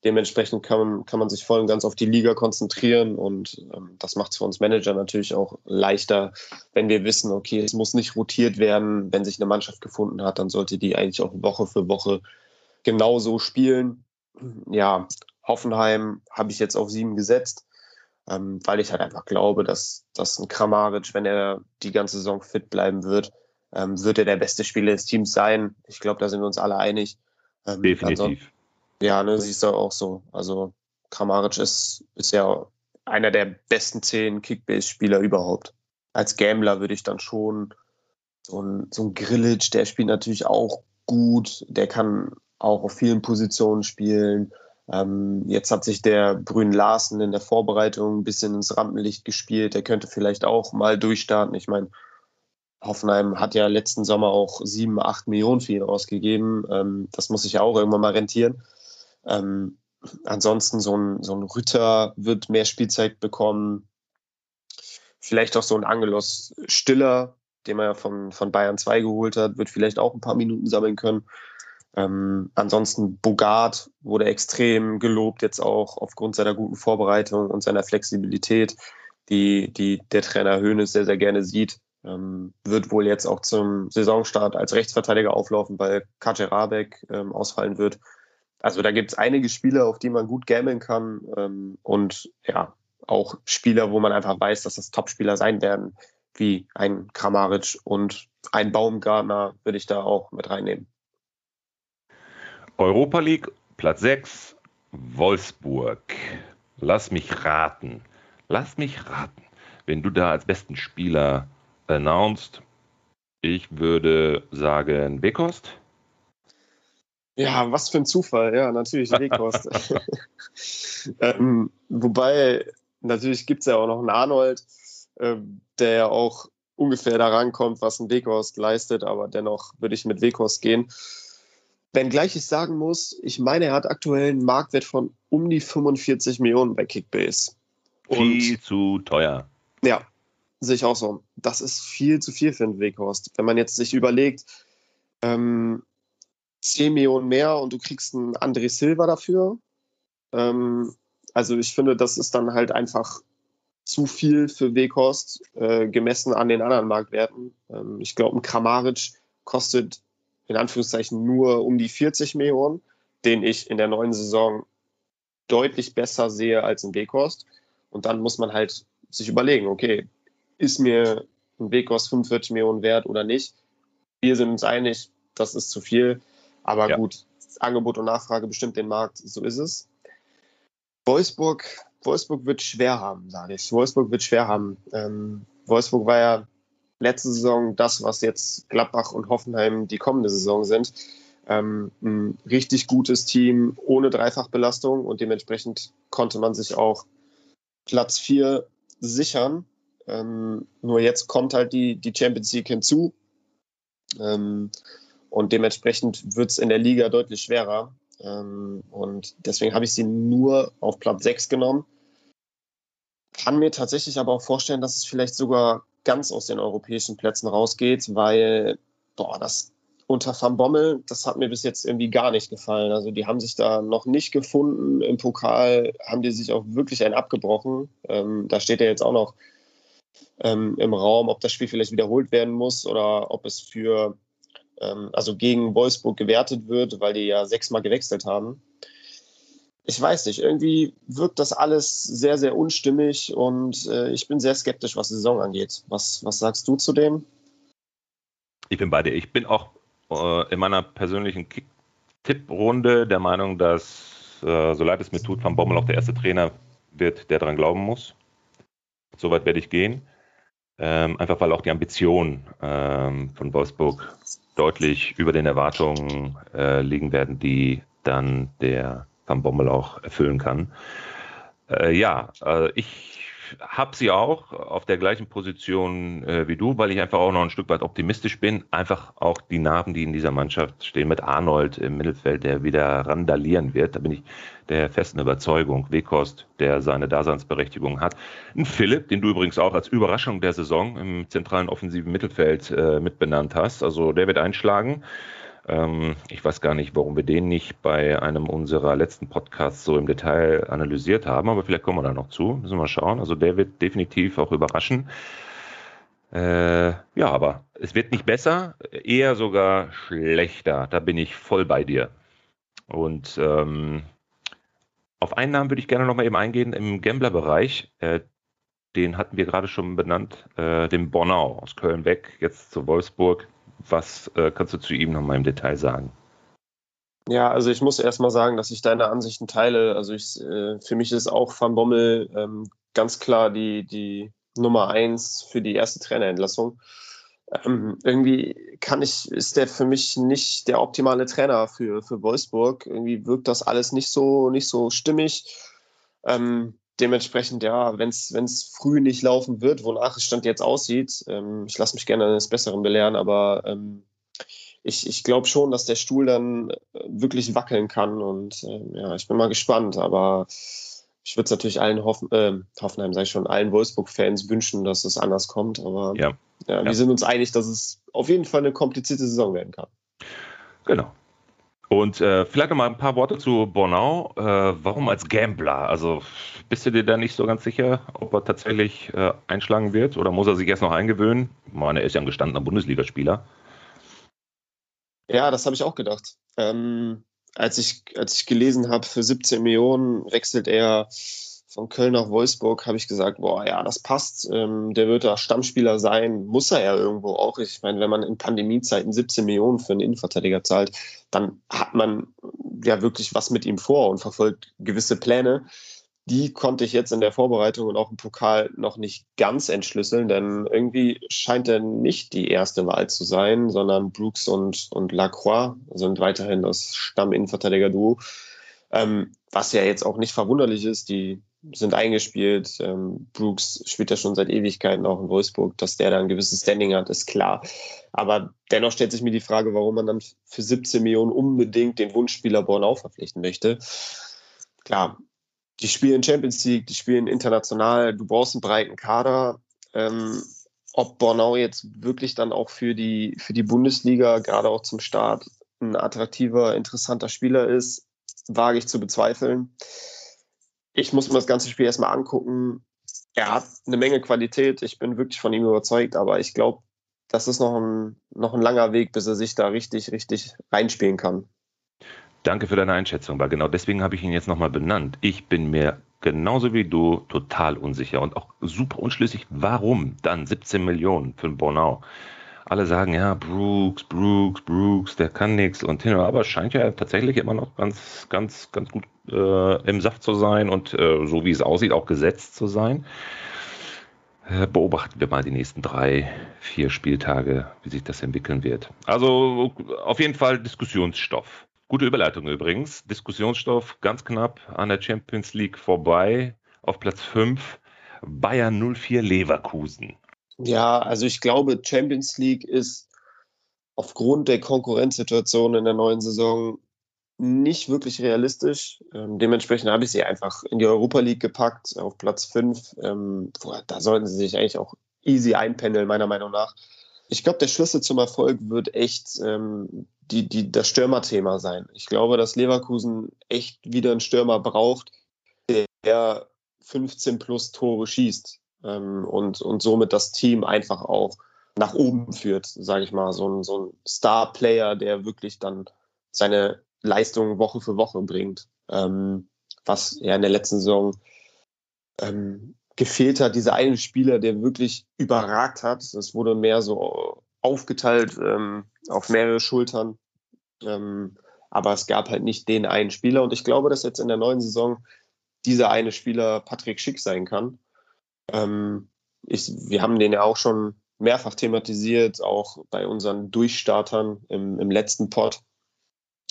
Dementsprechend kann man, kann man sich voll und ganz auf die Liga konzentrieren und ähm, das macht es für uns Manager natürlich auch leichter, wenn wir wissen, okay, es muss nicht rotiert werden. Wenn sich eine Mannschaft gefunden hat, dann sollte die eigentlich auch Woche für Woche genauso spielen. Ja, Hoffenheim habe ich jetzt auf sieben gesetzt, ähm, weil ich halt einfach glaube, dass, dass ein Kramaric, wenn er die ganze Saison fit bleiben wird, ähm, wird er der beste Spieler des Teams sein. Ich glaube, da sind wir uns alle einig. Ähm, Definitiv. Ja, ne, siehst du auch so. Also Kramaric ist, ist ja einer der besten zehn Kickbase-Spieler überhaupt. Als Gambler würde ich dann schon so ein, so ein Grillage, der spielt natürlich auch gut, der kann auch auf vielen Positionen spielen. Ähm, jetzt hat sich der Brün Larsen in der Vorbereitung ein bisschen ins Rampenlicht gespielt. Der könnte vielleicht auch mal durchstarten. Ich meine, Hoffenheim hat ja letzten Sommer auch sieben, acht Millionen für ihn ausgegeben. Ähm, das muss sich ja auch irgendwann mal rentieren. Ähm, ansonsten so ein, so ein Rütter wird mehr Spielzeit bekommen. Vielleicht auch so ein Angelos Stiller, den man ja von, von Bayern 2 geholt hat, wird vielleicht auch ein paar Minuten sammeln können. Ähm, ansonsten Bogart wurde extrem gelobt, jetzt auch aufgrund seiner guten Vorbereitung und seiner Flexibilität, die, die der Trainer Höhnes sehr, sehr gerne sieht. Ähm, wird wohl jetzt auch zum Saisonstart als Rechtsverteidiger auflaufen, weil Kajer Rabeck ähm, ausfallen wird. Also da gibt es einige Spieler, auf die man gut gambeln kann ähm, und ja, auch Spieler, wo man einfach weiß, dass das Topspieler sein werden, wie ein Kramaric und ein Baumgartner würde ich da auch mit reinnehmen. Europa League, Platz 6, Wolfsburg. Lass mich raten. Lass mich raten. Wenn du da als besten Spieler announced, Ich würde sagen Wekost. Ja, was für ein Zufall. Ja, natürlich Wekost. ähm, wobei, natürlich gibt es ja auch noch einen Arnold, äh, der ja auch ungefähr da rankommt, was ein Weghorst leistet, aber dennoch würde ich mit Weghorst gehen. Wenngleich ich sagen muss, ich meine, er hat aktuell einen Marktwert von um die 45 Millionen bei Kickbase. Und viel zu teuer. Ja, sehe ich auch so. Das ist viel zu viel für einen Weghorst. Wenn man jetzt sich überlegt, ähm, 10 Millionen mehr und du kriegst einen André Silva dafür. Ähm, also ich finde, das ist dann halt einfach zu viel für Weghorst, äh, gemessen an den anderen Marktwerten. Ähm, ich glaube, ein Kramaric kostet in Anführungszeichen nur um die 40 Millionen, den ich in der neuen Saison deutlich besser sehe als ein Weghorst. Und dann muss man halt sich überlegen, okay, ist mir ein Weghorst 45 Millionen wert oder nicht? Wir sind uns einig, das ist zu viel. Aber ja. gut, Angebot und Nachfrage bestimmt den Markt, so ist es. Wolfsburg Wolfsburg wird schwer haben, sage ich. Wolfsburg wird schwer haben. Ähm, Wolfsburg war ja letzte Saison das, was jetzt Gladbach und Hoffenheim die kommende Saison sind. Ähm, ein richtig gutes Team ohne Dreifachbelastung und dementsprechend konnte man sich auch Platz 4 sichern. Ähm, nur jetzt kommt halt die, die Champions League hinzu. Ähm, und dementsprechend wird es in der Liga deutlich schwerer. Ähm, und deswegen habe ich sie nur auf Platz 6 genommen. Kann mir tatsächlich aber auch vorstellen, dass es vielleicht sogar ganz aus den europäischen Plätzen rausgeht, weil, boah, das unter Van Bommel, das hat mir bis jetzt irgendwie gar nicht gefallen. Also die haben sich da noch nicht gefunden. Im Pokal haben die sich auch wirklich einen abgebrochen. Ähm, da steht ja jetzt auch noch ähm, im Raum, ob das Spiel vielleicht wiederholt werden muss oder ob es für ähm, also gegen Wolfsburg gewertet wird, weil die ja sechsmal gewechselt haben. Ich weiß nicht, irgendwie wirkt das alles sehr, sehr unstimmig und äh, ich bin sehr skeptisch, was die Saison angeht. Was, was sagst du zu dem? Ich bin bei dir. Ich bin auch äh, in meiner persönlichen Tipp-Runde der Meinung, dass, äh, so leid es mir tut, Van Bommel auch der erste Trainer wird, der daran glauben muss. Soweit werde ich gehen. Ähm, einfach weil auch die Ambitionen ähm, von Wolfsburg deutlich über den Erwartungen äh, liegen werden, die dann der Van Bommel auch erfüllen kann. Äh, ja, äh, ich habe sie auch auf der gleichen Position äh, wie du, weil ich einfach auch noch ein Stück weit optimistisch bin. Einfach auch die Narben, die in dieser Mannschaft stehen, mit Arnold im Mittelfeld, der wieder randalieren wird. Da bin ich der festen Überzeugung. Wekost, der seine Daseinsberechtigung hat. Ein Philipp, den du übrigens auch als Überraschung der Saison im zentralen offensiven Mittelfeld äh, mitbenannt hast. Also der wird einschlagen. Ähm, ich weiß gar nicht, warum wir den nicht bei einem unserer letzten Podcasts so im Detail analysiert haben, aber vielleicht kommen wir da noch zu. Müssen wir mal schauen. Also der wird definitiv auch überraschen. Äh, ja, aber es wird nicht besser, eher sogar schlechter. Da bin ich voll bei dir. Und ähm, auf einen Namen würde ich gerne noch mal eben eingehen im Gambler-Bereich. Äh, den hatten wir gerade schon benannt, äh, den Bornau aus Köln weg, jetzt zu Wolfsburg. Was äh, kannst du zu ihm noch mal im Detail sagen? Ja, also ich muss erst mal sagen, dass ich deine Ansichten teile. Also ich, äh, für mich ist auch Van Bommel ähm, ganz klar die, die Nummer eins für die erste Trainerentlassung. Ähm, irgendwie kann ich, ist der für mich nicht der optimale Trainer für, für Wolfsburg. Irgendwie wirkt das alles nicht so, nicht so stimmig. Ähm, dementsprechend, ja, wenn es früh nicht laufen wird, wonach es Stand jetzt aussieht, ähm, ich lasse mich gerne eines Besseren belehren, aber ähm, ich, ich glaube schon, dass der Stuhl dann äh, wirklich wackeln kann und äh, ja, ich bin mal gespannt, aber ich würde es natürlich allen Hoffen, äh, Hoffenheim, sage ich schon, allen Wolfsburg-Fans wünschen, dass es anders kommt, aber ja. Ja, wir ja. sind uns einig, dass es auf jeden Fall eine komplizierte Saison werden kann. Genau. Und äh, vielleicht noch mal ein paar Worte zu Bornau. Äh, warum als Gambler? Also bist du dir da nicht so ganz sicher, ob er tatsächlich äh, einschlagen wird oder muss er sich erst noch eingewöhnen? Ich meine, er ist ja ein gestandener Bundesligaspieler. Ja, das habe ich auch gedacht. Ähm, als, ich, als ich gelesen habe, für 17 Millionen wechselt er von Köln nach Wolfsburg habe ich gesagt, boah, ja, das passt. Ähm, der wird da Stammspieler sein, muss er ja irgendwo auch. Ich meine, wenn man in Pandemiezeiten 17 Millionen für einen Innenverteidiger zahlt, dann hat man ja wirklich was mit ihm vor und verfolgt gewisse Pläne. die konnte ich jetzt in der Vorbereitung und auch im Pokal noch nicht ganz entschlüsseln, denn irgendwie scheint er nicht die erste Wahl zu sein, sondern Brooks und, und Lacroix sind weiterhin das Stamm-Innenverteidiger-Duo. Ähm, was ja jetzt auch nicht verwunderlich ist, die sind eingespielt. Ähm, Brooks spielt ja schon seit Ewigkeiten auch in Wolfsburg. Dass der da ein gewisses Standing hat, ist klar. Aber dennoch stellt sich mir die Frage, warum man dann für 17 Millionen unbedingt den Wunschspieler Bornau verpflichten möchte. Klar, die spielen Champions League, die spielen international, du brauchst einen breiten Kader. Ähm, ob Bornau jetzt wirklich dann auch für die, für die Bundesliga, gerade auch zum Start, ein attraktiver, interessanter Spieler ist, wage ich zu bezweifeln. Ich muss mir das ganze Spiel erstmal angucken. Er hat eine Menge Qualität. Ich bin wirklich von ihm überzeugt, aber ich glaube, das ist noch ein, noch ein langer Weg, bis er sich da richtig, richtig reinspielen kann. Danke für deine Einschätzung, weil genau deswegen habe ich ihn jetzt nochmal benannt. Ich bin mir genauso wie du total unsicher und auch super unschlüssig, warum dann 17 Millionen für Bornau alle sagen, ja, Brooks, Brooks, Brooks, der kann nichts und hin, aber scheint ja tatsächlich immer noch ganz, ganz, ganz gut äh, im Saft zu sein und äh, so wie es aussieht, auch gesetzt zu sein. Äh, beobachten wir mal die nächsten drei, vier Spieltage, wie sich das entwickeln wird. Also auf jeden Fall Diskussionsstoff. Gute Überleitung übrigens. Diskussionsstoff ganz knapp an der Champions League vorbei. Auf Platz 5 Bayern 04 Leverkusen. Ja, also ich glaube, Champions League ist aufgrund der Konkurrenzsituation in der neuen Saison nicht wirklich realistisch. Ähm, dementsprechend habe ich sie einfach in die Europa League gepackt, auf Platz 5. Ähm, da sollten sie sich eigentlich auch easy einpendeln, meiner Meinung nach. Ich glaube, der Schlüssel zum Erfolg wird echt ähm, die, die, das Stürmerthema sein. Ich glaube, dass Leverkusen echt wieder einen Stürmer braucht, der 15 plus Tore schießt ähm, und, und somit das Team einfach auch nach oben führt, sage ich mal. So ein, so ein Star-Player, der wirklich dann seine Leistung Woche für Woche bringt. Ähm, was ja in der letzten Saison ähm, gefehlt hat, dieser eine Spieler, der wirklich überragt hat. Das wurde mehr so aufgeteilt ähm, auf mehrere Schultern. Ähm, aber es gab halt nicht den einen Spieler. Und ich glaube, dass jetzt in der neuen Saison dieser eine Spieler Patrick Schick sein kann. Ähm, ich, wir haben den ja auch schon mehrfach thematisiert, auch bei unseren Durchstartern im, im letzten Pod.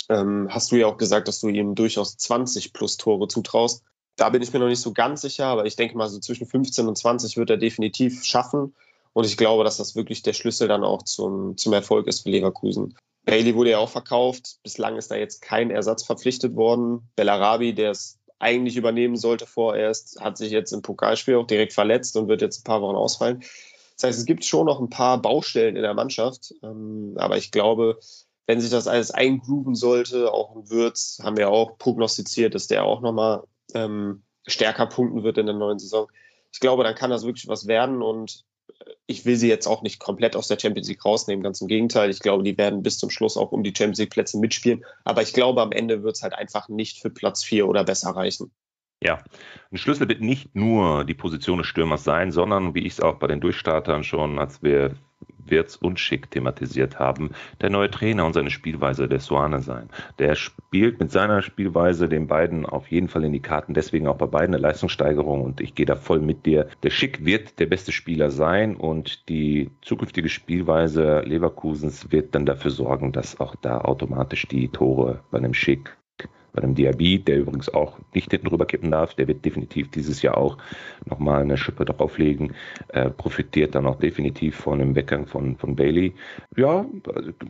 Ähm, hast du ja auch gesagt, dass du ihm durchaus 20 plus Tore zutraust. Da bin ich mir noch nicht so ganz sicher, aber ich denke mal, so zwischen 15 und 20 wird er definitiv schaffen. Und ich glaube, dass das wirklich der Schlüssel dann auch zum, zum Erfolg ist für Leverkusen. Bailey wurde ja auch verkauft. Bislang ist da jetzt kein Ersatz verpflichtet worden. Bellarabi, der es eigentlich übernehmen sollte vorerst, hat sich jetzt im Pokalspiel auch direkt verletzt und wird jetzt ein paar Wochen ausfallen. Das heißt, es gibt schon noch ein paar Baustellen in der Mannschaft. Ähm, aber ich glaube, wenn sich das alles eingrooven sollte, auch ein Würz, haben wir auch prognostiziert, dass der auch nochmal ähm, stärker punkten wird in der neuen Saison. Ich glaube, dann kann das wirklich was werden und ich will sie jetzt auch nicht komplett aus der Champions League rausnehmen, ganz im Gegenteil. Ich glaube, die werden bis zum Schluss auch um die Champions League Plätze mitspielen. Aber ich glaube, am Ende wird es halt einfach nicht für Platz 4 oder besser reichen. Ja, ein Schlüssel wird nicht nur die Position des Stürmers sein, sondern, wie ich es auch bei den Durchstartern schon, als wir Wirtz und Schick thematisiert haben, der neue Trainer und seine Spielweise der Suane sein. Der spielt mit seiner Spielweise den beiden auf jeden Fall in die Karten, deswegen auch bei beiden eine Leistungssteigerung und ich gehe da voll mit dir. Der Schick wird der beste Spieler sein und die zukünftige Spielweise Leverkusens wird dann dafür sorgen, dass auch da automatisch die Tore bei einem Schick bei einem Diaby, der übrigens auch nicht hinten rüber kippen darf, der wird definitiv dieses Jahr auch nochmal eine Schippe drauflegen, äh, profitiert dann auch definitiv von dem Weggang von, von Bailey. Ja,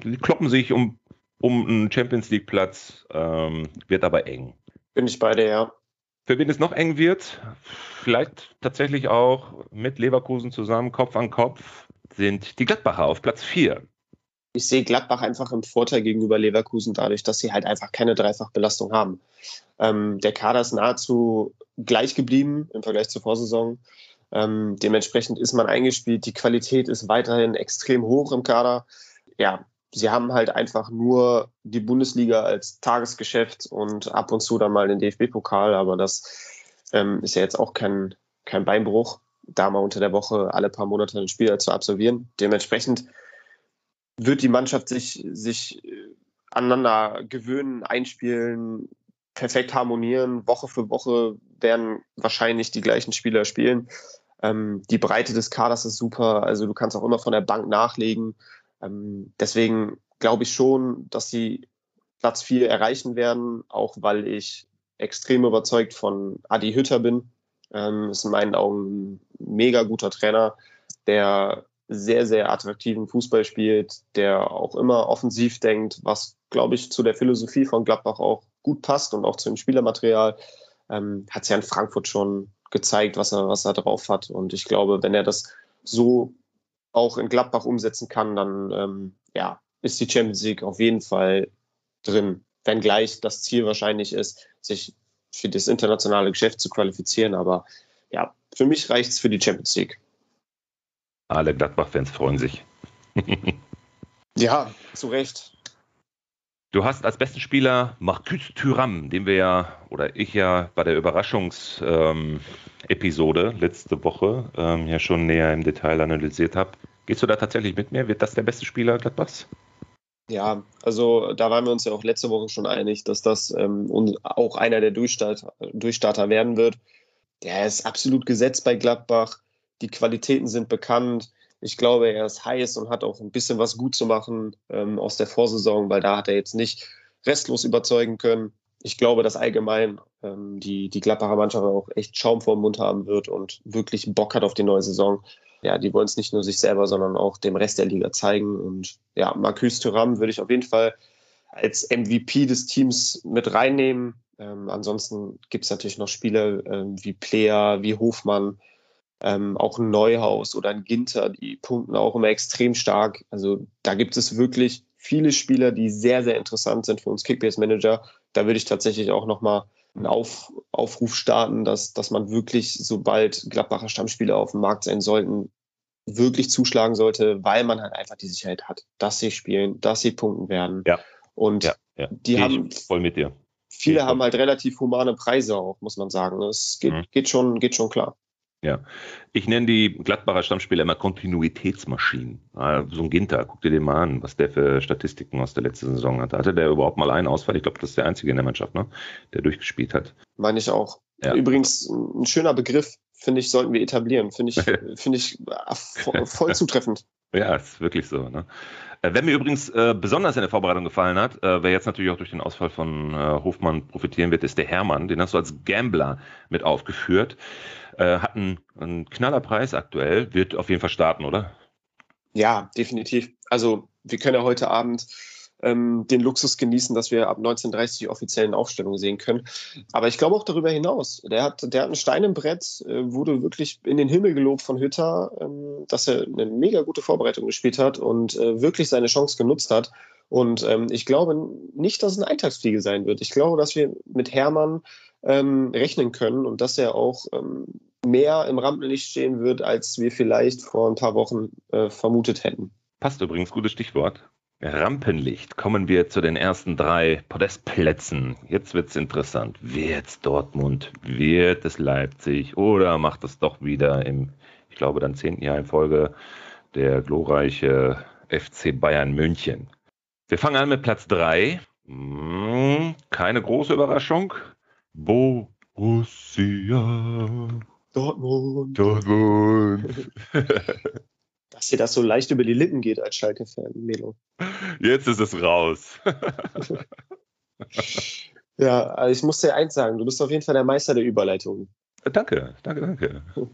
die kloppen sich um, um einen Champions League Platz, ähm, wird aber eng. Bin ich bei dir, ja. Für wen es noch eng wird, vielleicht tatsächlich auch mit Leverkusen zusammen, Kopf an Kopf, sind die Gladbacher auf Platz 4 ich sehe Gladbach einfach im Vorteil gegenüber Leverkusen dadurch, dass sie halt einfach keine Dreifachbelastung haben. Ähm, der Kader ist nahezu gleich geblieben im Vergleich zur Vorsaison. Ähm, dementsprechend ist man eingespielt. Die Qualität ist weiterhin extrem hoch im Kader. Ja, sie haben halt einfach nur die Bundesliga als Tagesgeschäft und ab und zu dann mal den DFB-Pokal, aber das ähm, ist ja jetzt auch kein, kein Beinbruch, da mal unter der Woche alle paar Monate ein Spiel zu absolvieren. Dementsprechend wird die Mannschaft sich, sich äh, aneinander gewöhnen, einspielen. perfekt harmonieren. Woche für Woche werden wahrscheinlich die gleichen Spieler spielen. Ähm, die Breite des Kaders ist super. Also du kannst auch immer von der Bank nachlegen. Ähm, deswegen glaube ich schon, dass sie Platz 4 erreichen werden, auch weil ich extrem überzeugt von Adi Hütter bin. Ähm, ist in meinen Augen ein mega guter Trainer, der sehr, sehr attraktiven Fußball spielt, der auch immer offensiv denkt, was, glaube ich, zu der Philosophie von Gladbach auch gut passt und auch zu dem Spielermaterial. Ähm, hat es ja in Frankfurt schon gezeigt, was er, was er drauf hat. Und ich glaube, wenn er das so auch in Gladbach umsetzen kann, dann ähm, ja, ist die Champions League auf jeden Fall drin. Wenngleich das Ziel wahrscheinlich ist, sich für das internationale Geschäft zu qualifizieren. Aber ja, für mich reicht es für die Champions League. Alle Gladbach-Fans freuen sich. ja, zu Recht. Du hast als besten Spieler Marcus Thuram, den wir ja, oder ich ja bei der Überraschungsepisode ähm, letzte Woche ähm, ja schon näher im Detail analysiert habe. Gehst du da tatsächlich mit mir? Wird das der beste Spieler Gladbachs? Ja, also da waren wir uns ja auch letzte Woche schon einig, dass das ähm, auch einer der Durchstarter, Durchstarter werden wird. Der ist absolut gesetzt bei Gladbach. Die Qualitäten sind bekannt. Ich glaube, er ist heiß und hat auch ein bisschen was gut zu machen ähm, aus der Vorsaison, weil da hat er jetzt nicht restlos überzeugen können. Ich glaube, dass allgemein ähm, die, die Gladbacher Mannschaft auch echt Schaum vor dem Mund haben wird und wirklich Bock hat auf die neue Saison. Ja, die wollen es nicht nur sich selber, sondern auch dem Rest der Liga zeigen. Und ja, Marcus Thuram würde ich auf jeden Fall als MVP des Teams mit reinnehmen. Ähm, ansonsten gibt es natürlich noch Spieler ähm, wie Player, wie Hofmann, ähm, auch ein Neuhaus oder ein Ginter, die punkten auch immer extrem stark. Also da gibt es wirklich viele Spieler, die sehr, sehr interessant sind für uns Kickbase-Manager. Da würde ich tatsächlich auch nochmal einen Auf, Aufruf starten, dass, dass man wirklich, sobald Gladbacher Stammspieler auf dem Markt sein sollten, wirklich zuschlagen sollte, weil man halt einfach die Sicherheit hat, dass sie spielen, dass sie punkten werden. Ja. Und ja, ja. die Geh haben voll mit dir. Viele haben halt relativ humane Preise auch, muss man sagen. Es geht, mhm. geht, schon, geht schon klar. Ja, ich nenne die Gladbacher Stammspieler immer Kontinuitätsmaschinen. So ein Ginter, guck dir den mal an, was der für Statistiken aus der letzten Saison hat. Hatte der überhaupt mal einen Ausfall? Ich glaube, das ist der einzige in der Mannschaft, ne? der durchgespielt hat. Meine ich auch. Ja. Übrigens ein schöner Begriff, finde ich, sollten wir etablieren. Finde ich, finde ich äh, voll zutreffend. Ja, ist wirklich so. Ne? Äh, wer mir übrigens äh, besonders in der Vorbereitung gefallen hat, äh, wer jetzt natürlich auch durch den Ausfall von äh, Hofmann profitieren wird, ist der Hermann. Den hast du als Gambler mit aufgeführt. Äh, hat einen, einen Knallerpreis aktuell, wird auf jeden Fall starten, oder? Ja, definitiv. Also wir können ja heute Abend ähm, den Luxus genießen, dass wir ab 1930 offiziellen Aufstellungen sehen können. Aber ich glaube auch darüber hinaus. Der hat, der hat ein Stein im Brett, äh, wurde wirklich in den Himmel gelobt von Hütter, ähm, dass er eine mega gute Vorbereitung gespielt hat und äh, wirklich seine Chance genutzt hat. Und ähm, ich glaube nicht, dass es eine Eintagsfliege sein wird. Ich glaube, dass wir mit Hermann ähm, rechnen können und dass er auch ähm, mehr im Rampenlicht stehen wird, als wir vielleicht vor ein paar Wochen äh, vermutet hätten. Passt übrigens, gutes Stichwort. Rampenlicht. Kommen wir zu den ersten drei Podestplätzen. Jetzt wird es interessant. Wird's Dortmund? Wird es Leipzig? Oder macht es doch wieder im, ich glaube, dann zehnten Jahr in Folge der glorreiche FC Bayern München? Wir fangen an mit Platz drei. Hm, keine große Überraschung. Borussia. Dortmund. Dortmund. Dass dir das so leicht über die Lippen geht als Schalke-Fan, Melo. Jetzt ist es raus. ja, also ich muss dir eins sagen, du bist auf jeden Fall der Meister der Überleitung. Danke, danke, danke.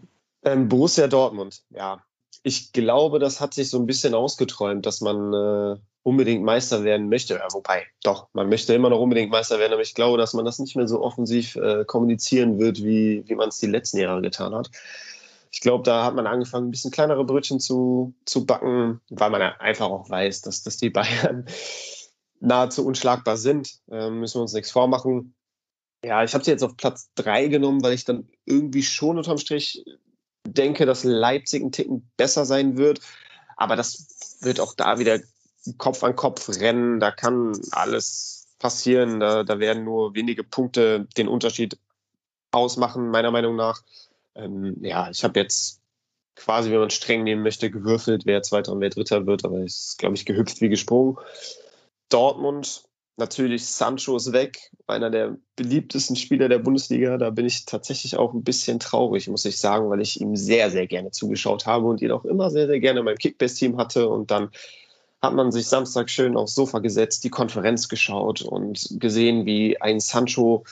Ähm, Borussia Dortmund, ja. Ich glaube, das hat sich so ein bisschen ausgeträumt, dass man äh, unbedingt Meister werden möchte. Ja, wobei, doch, man möchte immer noch unbedingt Meister werden, aber ich glaube, dass man das nicht mehr so offensiv äh, kommunizieren wird, wie, wie man es die letzten Jahre getan hat. Ich glaube, da hat man angefangen, ein bisschen kleinere Brötchen zu, zu backen, weil man einfach auch weiß, dass, dass die Bayern nahezu unschlagbar sind. Ähm, müssen wir uns nichts vormachen. Ja, ich habe sie jetzt auf Platz drei genommen, weil ich dann irgendwie schon unterm Strich denke, dass Leipzig ein Ticken besser sein wird. Aber das wird auch da wieder Kopf an Kopf rennen. Da kann alles passieren. Da, da werden nur wenige Punkte den Unterschied ausmachen, meiner Meinung nach. Ähm, ja, ich habe jetzt quasi, wenn man streng nehmen möchte, gewürfelt, wer Zweiter und wer Dritter wird, aber es ist, glaube ich, gehüpft wie gesprungen. Dortmund, natürlich Sancho ist weg, einer der beliebtesten Spieler der Bundesliga. Da bin ich tatsächlich auch ein bisschen traurig, muss ich sagen, weil ich ihm sehr, sehr gerne zugeschaut habe und ihn auch immer sehr, sehr gerne in meinem Kickbase-Team hatte. Und dann hat man sich Samstag schön aufs Sofa gesetzt, die Konferenz geschaut und gesehen, wie ein Sancho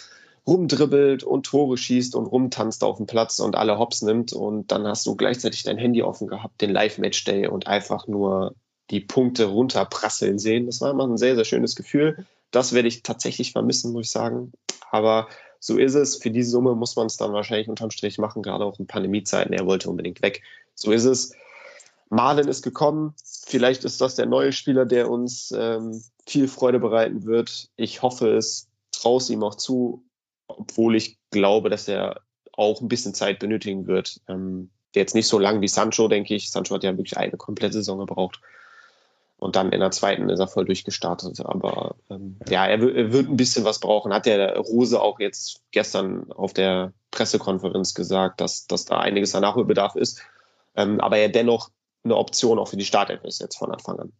rumdribbelt und Tore schießt und rumtanzt auf dem Platz und alle Hops nimmt. Und dann hast du gleichzeitig dein Handy offen gehabt, den Live-Match-Day und einfach nur die Punkte runterprasseln sehen. Das war immer ein sehr, sehr schönes Gefühl. Das werde ich tatsächlich vermissen, muss ich sagen. Aber so ist es. Für diese Summe muss man es dann wahrscheinlich unterm Strich machen, gerade auch in Pandemiezeiten. Er wollte unbedingt weg. So ist es. Marlin ist gekommen. Vielleicht ist das der neue Spieler, der uns ähm, viel Freude bereiten wird. Ich hoffe es, traue es ihm auch zu, obwohl ich glaube, dass er auch ein bisschen Zeit benötigen wird. Ähm, jetzt nicht so lang wie Sancho, denke ich. Sancho hat ja wirklich eine komplette Saison gebraucht. Und dann in der zweiten ist er voll durchgestartet. Aber ähm, ja, er, er, wird ein bisschen was brauchen. Hat der Rose auch jetzt gestern auf der Pressekonferenz gesagt, dass, dass da einiges an Nachholbedarf ist. Ähm, aber er dennoch eine Option auch für die Startelf ist jetzt von Anfang an.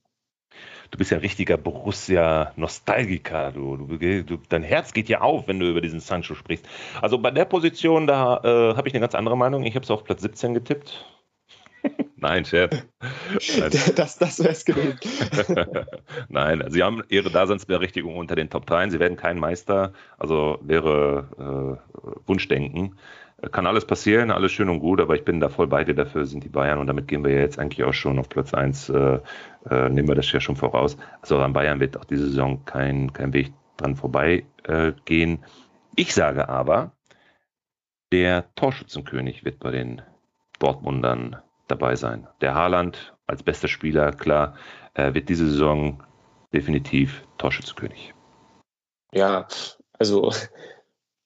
Du bist ja ein richtiger Borussia-Nostalgiker. Du, du, du, dein Herz geht ja auf, wenn du über diesen Sancho sprichst. Also bei der Position, da äh, habe ich eine ganz andere Meinung. Ich habe es auf Platz 17 getippt. Nein, Scherz. Das, das wäre es gewesen. Nein, sie haben ihre Daseinsberechtigung unter den Top 3. Sie werden kein Meister, also wäre äh, Wunschdenken. Kann alles passieren, alles schön und gut, aber ich bin da voll bei dir, dafür sind die Bayern und damit gehen wir jetzt eigentlich auch schon auf Platz 1, äh, äh, nehmen wir das ja schon voraus. Also an Bayern wird auch diese Saison kein, kein Weg dran vorbeigehen. Äh, gehen. ich sage aber, der Torschützenkönig wird bei den Dortmundern dabei sein. Der Haaland als bester Spieler, klar, äh, wird diese Saison definitiv Torschützenkönig. Ja, also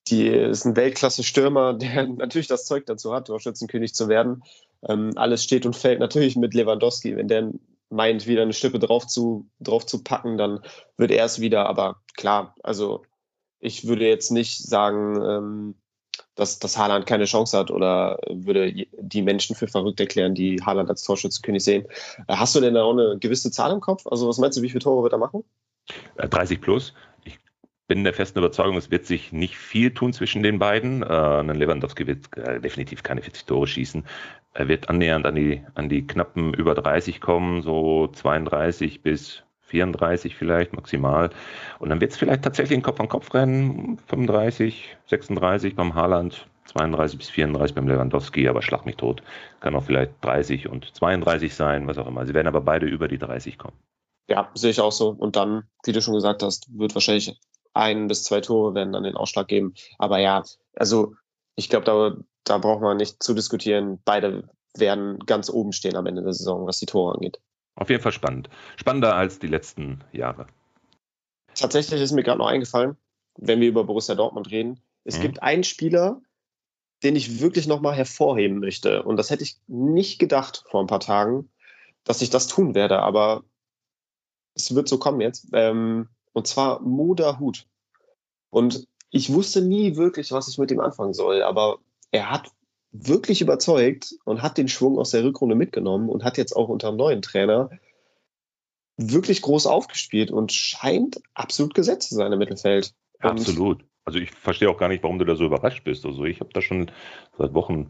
die ist ein Weltklasse-Stürmer, der natürlich das Zeug dazu hat, Torschützenkönig zu werden. Ähm, alles steht und fällt natürlich mit Lewandowski. Wenn der meint, wieder eine Stippe drauf zu, drauf zu packen, dann wird er es wieder. Aber klar, also ich würde jetzt nicht sagen, ähm, dass, dass Haaland keine Chance hat oder würde die Menschen für verrückt erklären, die Haaland als Torschützenkönig sehen. Äh, hast du denn da auch eine gewisse Zahl im Kopf? Also was meinst du, wie viele Tore wird er machen? 30 äh, plus. Bin der festen Überzeugung, es wird sich nicht viel tun zwischen den beiden. Äh, Lewandowski wird äh, definitiv keine 40 Tore schießen. Er wird annähernd an die, an die knappen über 30 kommen, so 32 bis 34 vielleicht maximal. Und dann wird es vielleicht tatsächlich ein Kopf-an-Kopf-Rennen, 35, 36 beim Haaland, 32 bis 34 beim Lewandowski, aber schlag mich tot. Kann auch vielleicht 30 und 32 sein, was auch immer. Sie werden aber beide über die 30 kommen. Ja, sehe ich auch so. Und dann, wie du schon gesagt hast, wird wahrscheinlich ein bis zwei Tore werden dann den Ausschlag geben. Aber ja, also ich glaube, da, da braucht man nicht zu diskutieren. Beide werden ganz oben stehen am Ende der Saison, was die Tore angeht. Auf jeden Fall spannend. Spannender als die letzten Jahre. Tatsächlich ist mir gerade noch eingefallen, wenn wir über Borussia Dortmund reden. Es mhm. gibt einen Spieler, den ich wirklich nochmal hervorheben möchte. Und das hätte ich nicht gedacht vor ein paar Tagen, dass ich das tun werde. Aber es wird so kommen jetzt. Ähm, und zwar Moda Hut. Und ich wusste nie wirklich, was ich mit ihm anfangen soll. Aber er hat wirklich überzeugt und hat den Schwung aus der Rückrunde mitgenommen und hat jetzt auch unter dem neuen Trainer wirklich groß aufgespielt und scheint absolut gesetzt zu sein im Mittelfeld. Und absolut. Also ich verstehe auch gar nicht, warum du da so überrascht bist. Also ich habe da schon seit Wochen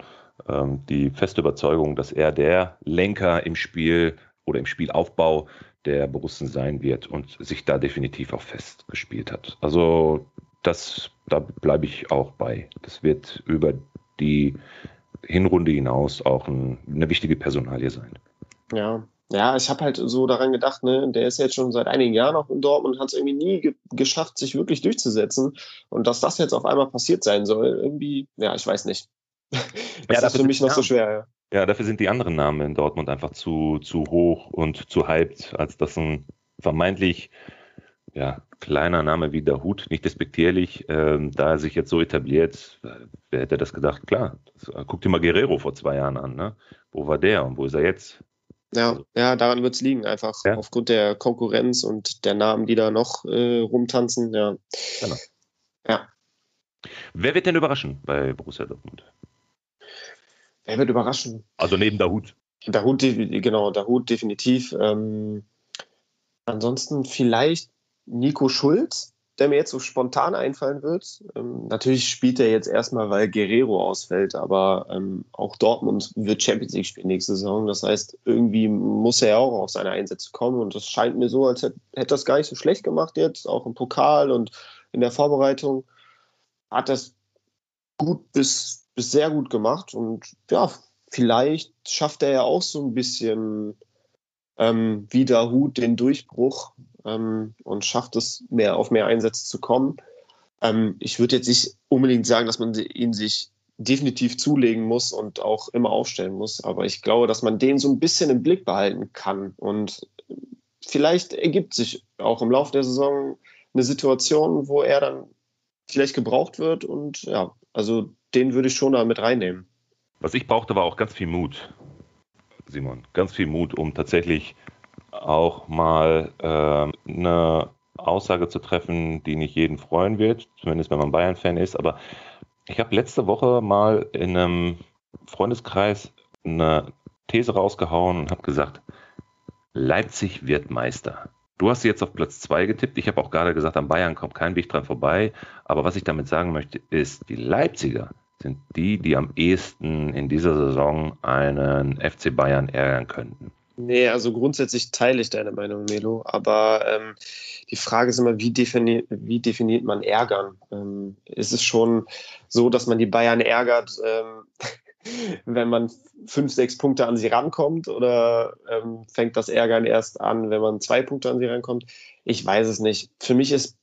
ähm, die feste Überzeugung, dass er der Lenker im Spiel oder im Spielaufbau der Borussen sein wird und sich da definitiv auch festgespielt hat. Also das, da bleibe ich auch bei. Das wird über die Hinrunde hinaus auch ein, eine wichtige Personalie sein. Ja, ja, ich habe halt so daran gedacht, ne, der ist jetzt schon seit einigen Jahren auch in Dortmund und hat es irgendwie nie ge geschafft, sich wirklich durchzusetzen. Und dass das jetzt auf einmal passiert sein soll, irgendwie, ja, ich weiß nicht. das ja, ist für mich noch so schwer, ja. Ja, dafür sind die anderen Namen in Dortmund einfach zu, zu hoch und zu hyped, als dass ein vermeintlich ja, kleiner Name wie Dahut, nicht despektierlich, ähm, da er sich jetzt so etabliert, wer hätte das gedacht? Klar, das, guck dir mal Guerrero vor zwei Jahren an, ne? Wo war der und wo ist er jetzt? Ja, also, ja daran wird es liegen, einfach ja? aufgrund der Konkurrenz und der Namen, die da noch äh, rumtanzen, ja. Genau. Ja. Wer wird denn überraschen bei Borussia Dortmund? Wer wird überraschen? Also neben Dahut. Dahut, genau, Dahut definitiv. Ähm, ansonsten vielleicht Nico Schulz, der mir jetzt so spontan einfallen wird. Ähm, natürlich spielt er jetzt erstmal, weil Guerrero ausfällt, aber ähm, auch Dortmund wird Champions League spielen nächste Saison. Das heißt, irgendwie muss er auch auf seine Einsätze kommen und das scheint mir so, als hätte, hätte das gar nicht so schlecht gemacht jetzt, auch im Pokal und in der Vorbereitung. Hat das gut bis, bis sehr gut gemacht und ja, vielleicht schafft er ja auch so ein bisschen ähm, wieder Hut den Durchbruch ähm, und schafft es, mehr auf mehr Einsätze zu kommen. Ähm, ich würde jetzt nicht unbedingt sagen, dass man ihn sich definitiv zulegen muss und auch immer aufstellen muss, aber ich glaube, dass man den so ein bisschen im Blick behalten kann und vielleicht ergibt sich auch im Laufe der Saison eine Situation, wo er dann vielleicht gebraucht wird und ja, also den würde ich schon da mit reinnehmen. Was ich brauchte, war auch ganz viel Mut, Simon. Ganz viel Mut, um tatsächlich auch mal äh, eine Aussage zu treffen, die nicht jeden freuen wird, zumindest wenn man Bayern-Fan ist. Aber ich habe letzte Woche mal in einem Freundeskreis eine These rausgehauen und habe gesagt, Leipzig wird Meister. Du hast jetzt auf Platz 2 getippt. Ich habe auch gerade gesagt, an Bayern kommt kein Weg dran vorbei. Aber was ich damit sagen möchte, ist, die Leipziger sind die, die am ehesten in dieser Saison einen FC Bayern ärgern könnten. Nee, also grundsätzlich teile ich deine Meinung, Melo. Aber ähm, die Frage ist immer, wie, defini wie definiert man Ärgern? Ähm, ist es schon so, dass man die Bayern ärgert, ähm, wenn man fünf, sechs Punkte an sie rankommt? Oder ähm, fängt das Ärgern erst an, wenn man zwei Punkte an sie rankommt? Ich weiß es nicht. Für mich ist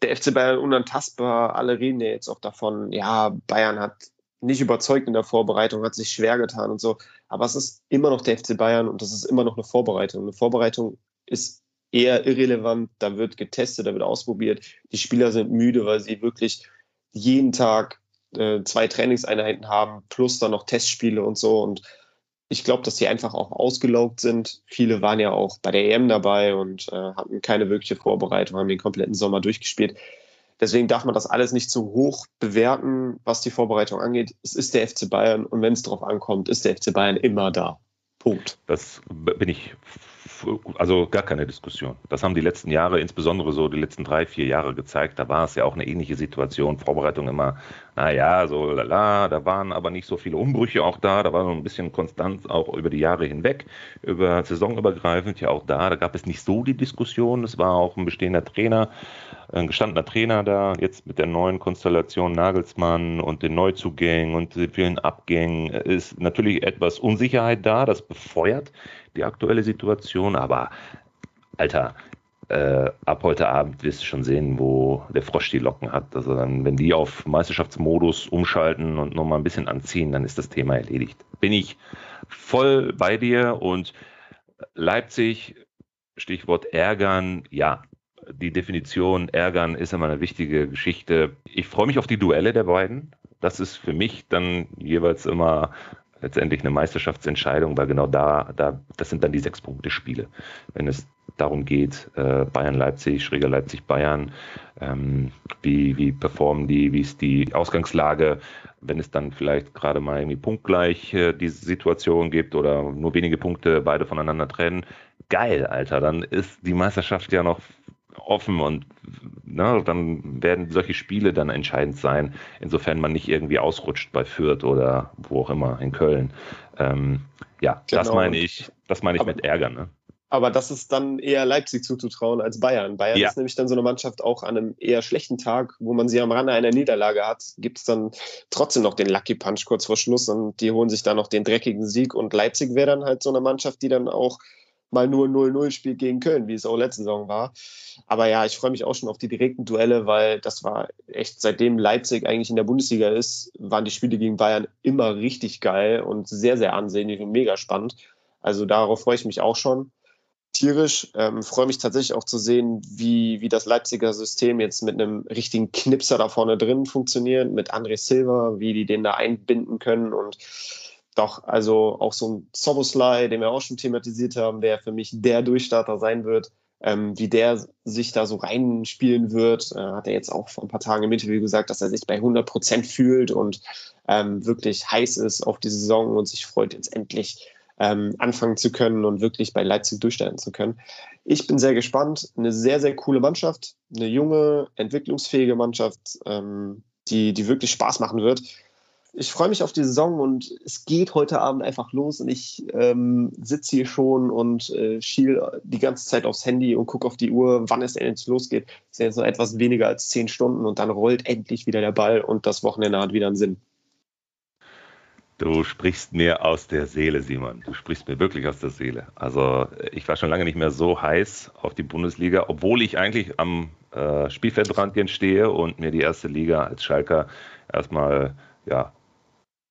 der FC Bayern unantastbar. Alle reden ja jetzt auch davon, ja, Bayern hat nicht überzeugt in der Vorbereitung, hat sich schwer getan und so. Aber es ist immer noch der FC Bayern und das ist immer noch eine Vorbereitung. Eine Vorbereitung ist eher irrelevant. Da wird getestet, da wird ausprobiert. Die Spieler sind müde, weil sie wirklich jeden Tag äh, zwei Trainingseinheiten haben, plus dann noch Testspiele und so. Und ich glaube, dass sie einfach auch ausgelaugt sind. Viele waren ja auch bei der EM dabei und äh, hatten keine wirkliche Vorbereitung, haben den kompletten Sommer durchgespielt. Deswegen darf man das alles nicht zu hoch bewerten, was die Vorbereitung angeht. Es ist der FC Bayern und wenn es darauf ankommt, ist der FC Bayern immer da. Punkt. Das bin ich, also gar keine Diskussion. Das haben die letzten Jahre, insbesondere so die letzten drei, vier Jahre gezeigt. Da war es ja auch eine ähnliche Situation. Vorbereitung immer, naja, so lala, da waren aber nicht so viele Umbrüche auch da. Da war so ein bisschen Konstanz auch über die Jahre hinweg, über saisonübergreifend ja auch da. Da gab es nicht so die Diskussion. Es war auch ein bestehender Trainer ein gestandener Trainer da, jetzt mit der neuen Konstellation Nagelsmann und den Neuzugängen und den vielen Abgängen ist natürlich etwas Unsicherheit da, das befeuert die aktuelle Situation, aber Alter, äh, ab heute Abend wirst du schon sehen, wo der Frosch die Locken hat. Also dann, wenn die auf Meisterschaftsmodus umschalten und nochmal ein bisschen anziehen, dann ist das Thema erledigt. Bin ich voll bei dir und Leipzig, Stichwort ärgern, ja, die Definition ärgern ist immer eine wichtige Geschichte. Ich freue mich auf die Duelle der beiden. Das ist für mich dann jeweils immer letztendlich eine Meisterschaftsentscheidung, weil genau da, da, das sind dann die sechs Punkte Spiele. Wenn es darum geht, äh, Bayern Leipzig, Schräger Leipzig Bayern, ähm, wie, wie performen die, wie ist die Ausgangslage, wenn es dann vielleicht gerade mal irgendwie punktgleich äh, diese Situation gibt oder nur wenige Punkte beide voneinander trennen, geil, Alter, dann ist die Meisterschaft ja noch offen und ne, dann werden solche Spiele dann entscheidend sein, insofern man nicht irgendwie ausrutscht bei Fürth oder wo auch immer in Köln. Ähm, ja, genau. das meine ich, das meine ich aber, mit Ärger. Ne? Aber das ist dann eher Leipzig zuzutrauen als Bayern. Bayern ja. ist nämlich dann so eine Mannschaft auch an einem eher schlechten Tag, wo man sie am Rande einer Niederlage hat, gibt es dann trotzdem noch den Lucky Punch kurz vor Schluss und die holen sich da noch den dreckigen Sieg und Leipzig wäre dann halt so eine Mannschaft, die dann auch mal nur 0-0 spielt gegen Köln, wie es auch letzte Saison war. Aber ja, ich freue mich auch schon auf die direkten Duelle, weil das war echt, seitdem Leipzig eigentlich in der Bundesliga ist, waren die Spiele gegen Bayern immer richtig geil und sehr, sehr ansehnlich und mega spannend. Also darauf freue ich mich auch schon. Tierisch. Ähm, freue mich tatsächlich auch zu sehen, wie, wie das Leipziger System jetzt mit einem richtigen Knipser da vorne drin funktioniert, mit André Silva, wie die den da einbinden können. Und doch, also auch so ein Soboslai, den wir auch schon thematisiert haben, der für mich der Durchstarter sein wird, ähm, wie der sich da so reinspielen wird, äh, hat er jetzt auch vor ein paar Tagen im Interview gesagt, dass er sich bei 100 Prozent fühlt und ähm, wirklich heiß ist auf die Saison und sich freut, jetzt endlich ähm, anfangen zu können und wirklich bei Leipzig durchstellen zu können. Ich bin sehr gespannt. Eine sehr, sehr coole Mannschaft, eine junge, entwicklungsfähige Mannschaft, ähm, die, die wirklich Spaß machen wird ich freue mich auf die Saison und es geht heute Abend einfach los und ich ähm, sitze hier schon und äh, schiel die ganze Zeit aufs Handy und gucke auf die Uhr, wann es endlich losgeht. Es sind jetzt noch etwas weniger als zehn Stunden und dann rollt endlich wieder der Ball und das Wochenende hat wieder einen Sinn. Du sprichst mir aus der Seele, Simon. Du sprichst mir wirklich aus der Seele. Also ich war schon lange nicht mehr so heiß auf die Bundesliga, obwohl ich eigentlich am äh, Spielfeldrand stehe und mir die erste Liga als Schalker erstmal ja,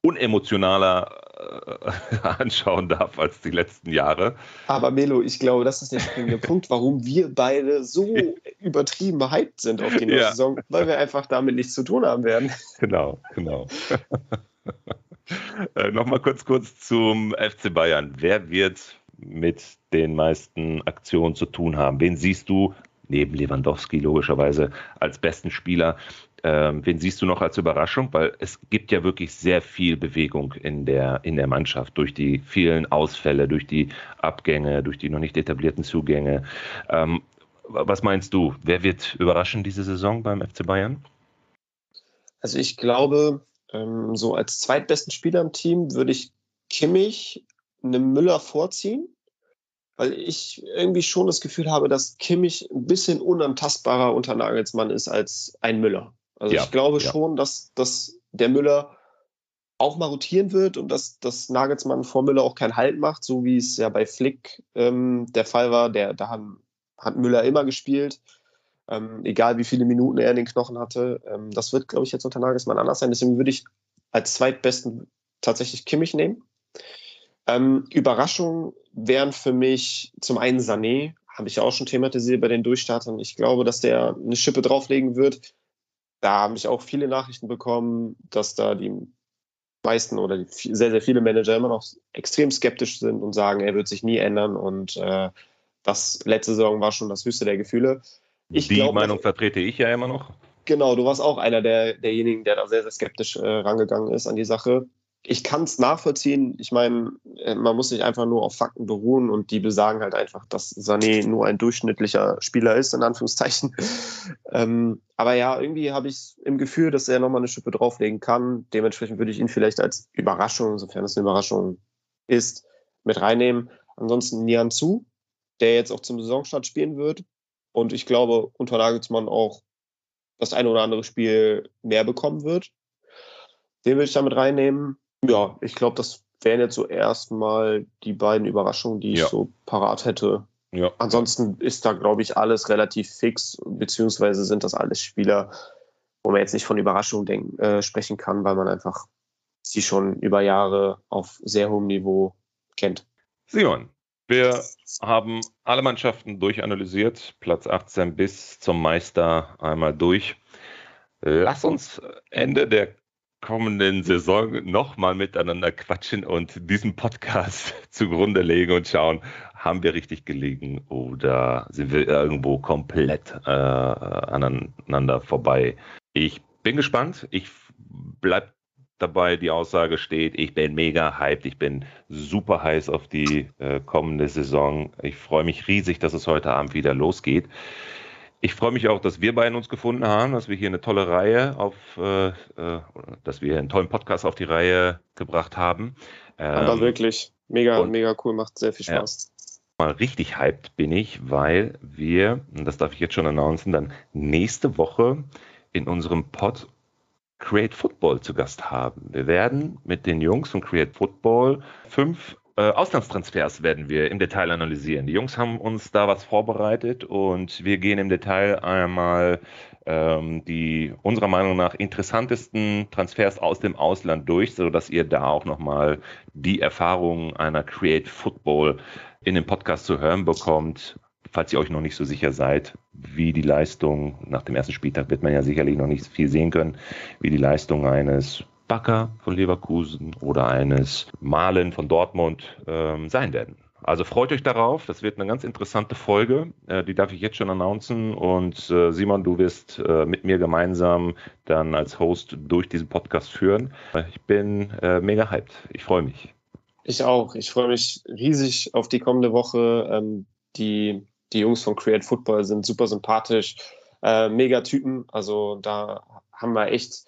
unemotionaler äh, anschauen darf als die letzten Jahre. Aber Melo, ich glaube, das ist der springende Punkt, warum wir beide so übertrieben hyped sind auf die neue ja. Saison, weil wir einfach damit nichts zu tun haben werden. Genau, genau. äh, Nochmal kurz, kurz zum FC Bayern. Wer wird mit den meisten Aktionen zu tun haben? Wen siehst du neben Lewandowski logischerweise als besten Spieler ähm, wen siehst du noch als Überraschung? Weil es gibt ja wirklich sehr viel Bewegung in der, in der Mannschaft durch die vielen Ausfälle, durch die Abgänge, durch die noch nicht etablierten Zugänge. Ähm, was meinst du? Wer wird überraschen diese Saison beim FC Bayern? Also ich glaube, ähm, so als zweitbesten Spieler im Team würde ich Kimmich einem Müller vorziehen, weil ich irgendwie schon das Gefühl habe, dass Kimmich ein bisschen unantastbarer unter Nagelsmann ist als ein Müller. Also ja, ich glaube ja. schon, dass, dass der Müller auch mal rotieren wird und dass, dass Nagelsmann vor Müller auch keinen Halt macht, so wie es ja bei Flick ähm, der Fall war. Der, da hat, hat Müller immer gespielt, ähm, egal wie viele Minuten er in den Knochen hatte. Ähm, das wird, glaube ich, jetzt unter Nagelsmann anders sein. Deswegen würde ich als zweitbesten tatsächlich Kimmich nehmen. Ähm, Überraschungen wären für mich zum einen Sané, habe ich ja auch schon thematisiert bei den Durchstartern. Ich glaube, dass der eine Schippe drauflegen wird da habe ich auch viele Nachrichten bekommen, dass da die meisten oder die, sehr, sehr viele Manager immer noch extrem skeptisch sind und sagen, er wird sich nie ändern und äh, das letzte Saison war schon das höchste der Gefühle. Ich die glaub, Meinung vertrete ich ja immer noch. Genau, du warst auch einer der, derjenigen, der da sehr, sehr skeptisch äh, rangegangen ist an die Sache ich kann es nachvollziehen. Ich meine, äh, man muss sich einfach nur auf Fakten beruhen und die besagen halt einfach, dass Sané nur ein durchschnittlicher Spieler ist, in Anführungszeichen. ähm, aber ja, irgendwie habe ich im Gefühl, dass er nochmal eine Schippe drauflegen kann. Dementsprechend würde ich ihn vielleicht als Überraschung, sofern es eine Überraschung ist, mit reinnehmen. Ansonsten Nian Zu, der jetzt auch zum Saisonstart spielen wird. Und ich glaube, unter Nagelsmann auch das eine oder andere Spiel mehr bekommen wird. Den würde ich damit reinnehmen. Ja, ich glaube, das wären jetzt so erstmal die beiden Überraschungen, die ja. ich so parat hätte. Ja. Ansonsten ist da, glaube ich, alles relativ fix, beziehungsweise sind das alles Spieler, wo man jetzt nicht von Überraschungen denken, äh, sprechen kann, weil man einfach sie schon über Jahre auf sehr hohem Niveau kennt. Simon, wir haben alle Mannschaften durchanalysiert, Platz 18 bis zum Meister einmal durch. Lass uns Ende der kommenden Saison nochmal miteinander quatschen und diesen Podcast zugrunde legen und schauen, haben wir richtig gelegen oder sind wir irgendwo komplett äh, aneinander vorbei. Ich bin gespannt. Ich bleib dabei, die Aussage steht, ich bin mega hyped, ich bin super heiß auf die äh, kommende Saison. Ich freue mich riesig, dass es heute Abend wieder losgeht. Ich freue mich auch, dass wir beiden uns gefunden haben, dass wir hier eine tolle Reihe auf, äh, äh, dass wir einen tollen Podcast auf die Reihe gebracht haben. Ähm, Aber wirklich, mega, und, mega cool, macht sehr viel Spaß. Ja, mal richtig hyped bin ich, weil wir, und das darf ich jetzt schon announcen, dann nächste Woche in unserem Pod Create Football zu Gast haben. Wir werden mit den Jungs von Create Football fünf äh, Auslandstransfers werden wir im Detail analysieren. Die Jungs haben uns da was vorbereitet und wir gehen im Detail einmal ähm, die unserer Meinung nach interessantesten Transfers aus dem Ausland durch, sodass ihr da auch nochmal die Erfahrung einer Create Football in dem Podcast zu hören bekommt. Falls ihr euch noch nicht so sicher seid, wie die Leistung, nach dem ersten Spieltag wird man ja sicherlich noch nicht viel sehen können, wie die Leistung eines Bakker von Leverkusen oder eines Malen von Dortmund ähm, sein werden. Also freut euch darauf, das wird eine ganz interessante Folge, äh, die darf ich jetzt schon announcen und äh, Simon, du wirst äh, mit mir gemeinsam dann als Host durch diesen Podcast führen. Ich bin äh, mega hyped, ich freue mich. Ich auch. Ich freue mich riesig auf die kommende Woche. Ähm, die, die Jungs von Create Football sind super sympathisch, äh, mega Typen. Also da haben wir echt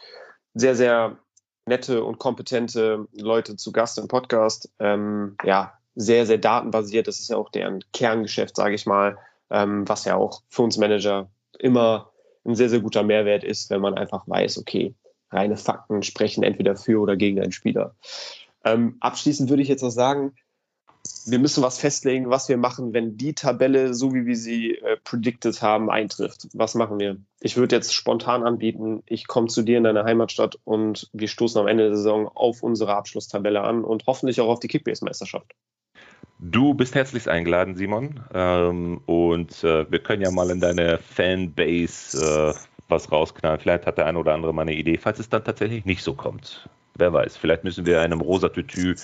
sehr, sehr nette und kompetente Leute zu Gast im Podcast. Ähm, ja, sehr, sehr datenbasiert. Das ist ja auch deren Kerngeschäft, sage ich mal, ähm, was ja auch für uns Manager immer ein sehr, sehr guter Mehrwert ist, wenn man einfach weiß, okay, reine Fakten sprechen entweder für oder gegen einen Spieler. Ähm, abschließend würde ich jetzt noch sagen, wir müssen was festlegen, was wir machen, wenn die Tabelle, so wie wir sie äh, predicted haben, eintrifft. Was machen wir? Ich würde jetzt spontan anbieten, ich komme zu dir in deine Heimatstadt und wir stoßen am Ende der Saison auf unsere Abschlusstabelle an und hoffentlich auch auf die Kickbase-Meisterschaft. Du bist herzlich eingeladen, Simon. Ähm, und äh, wir können ja mal in deine Fanbase äh, was rausknallen. Vielleicht hat der eine oder andere mal eine Idee, falls es dann tatsächlich nicht so kommt. Wer weiß, vielleicht müssen wir einem rosa Tütü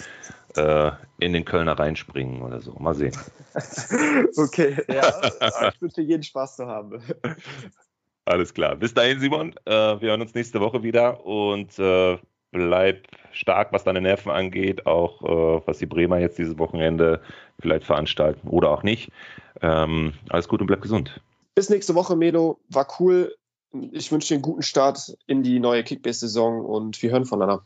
äh, in den Kölner reinspringen oder so. Mal sehen. okay, ja, ich wünsche jeden Spaß zu haben. Alles klar. Bis dahin, Simon. Äh, wir hören uns nächste Woche wieder und äh, bleib stark, was deine Nerven angeht, auch äh, was die Bremer jetzt dieses Wochenende vielleicht veranstalten oder auch nicht. Ähm, alles gut und bleib gesund. Bis nächste Woche, Melo. War cool. Ich wünsche dir einen guten Start in die neue Kickbase-Saison und wir hören voneinander.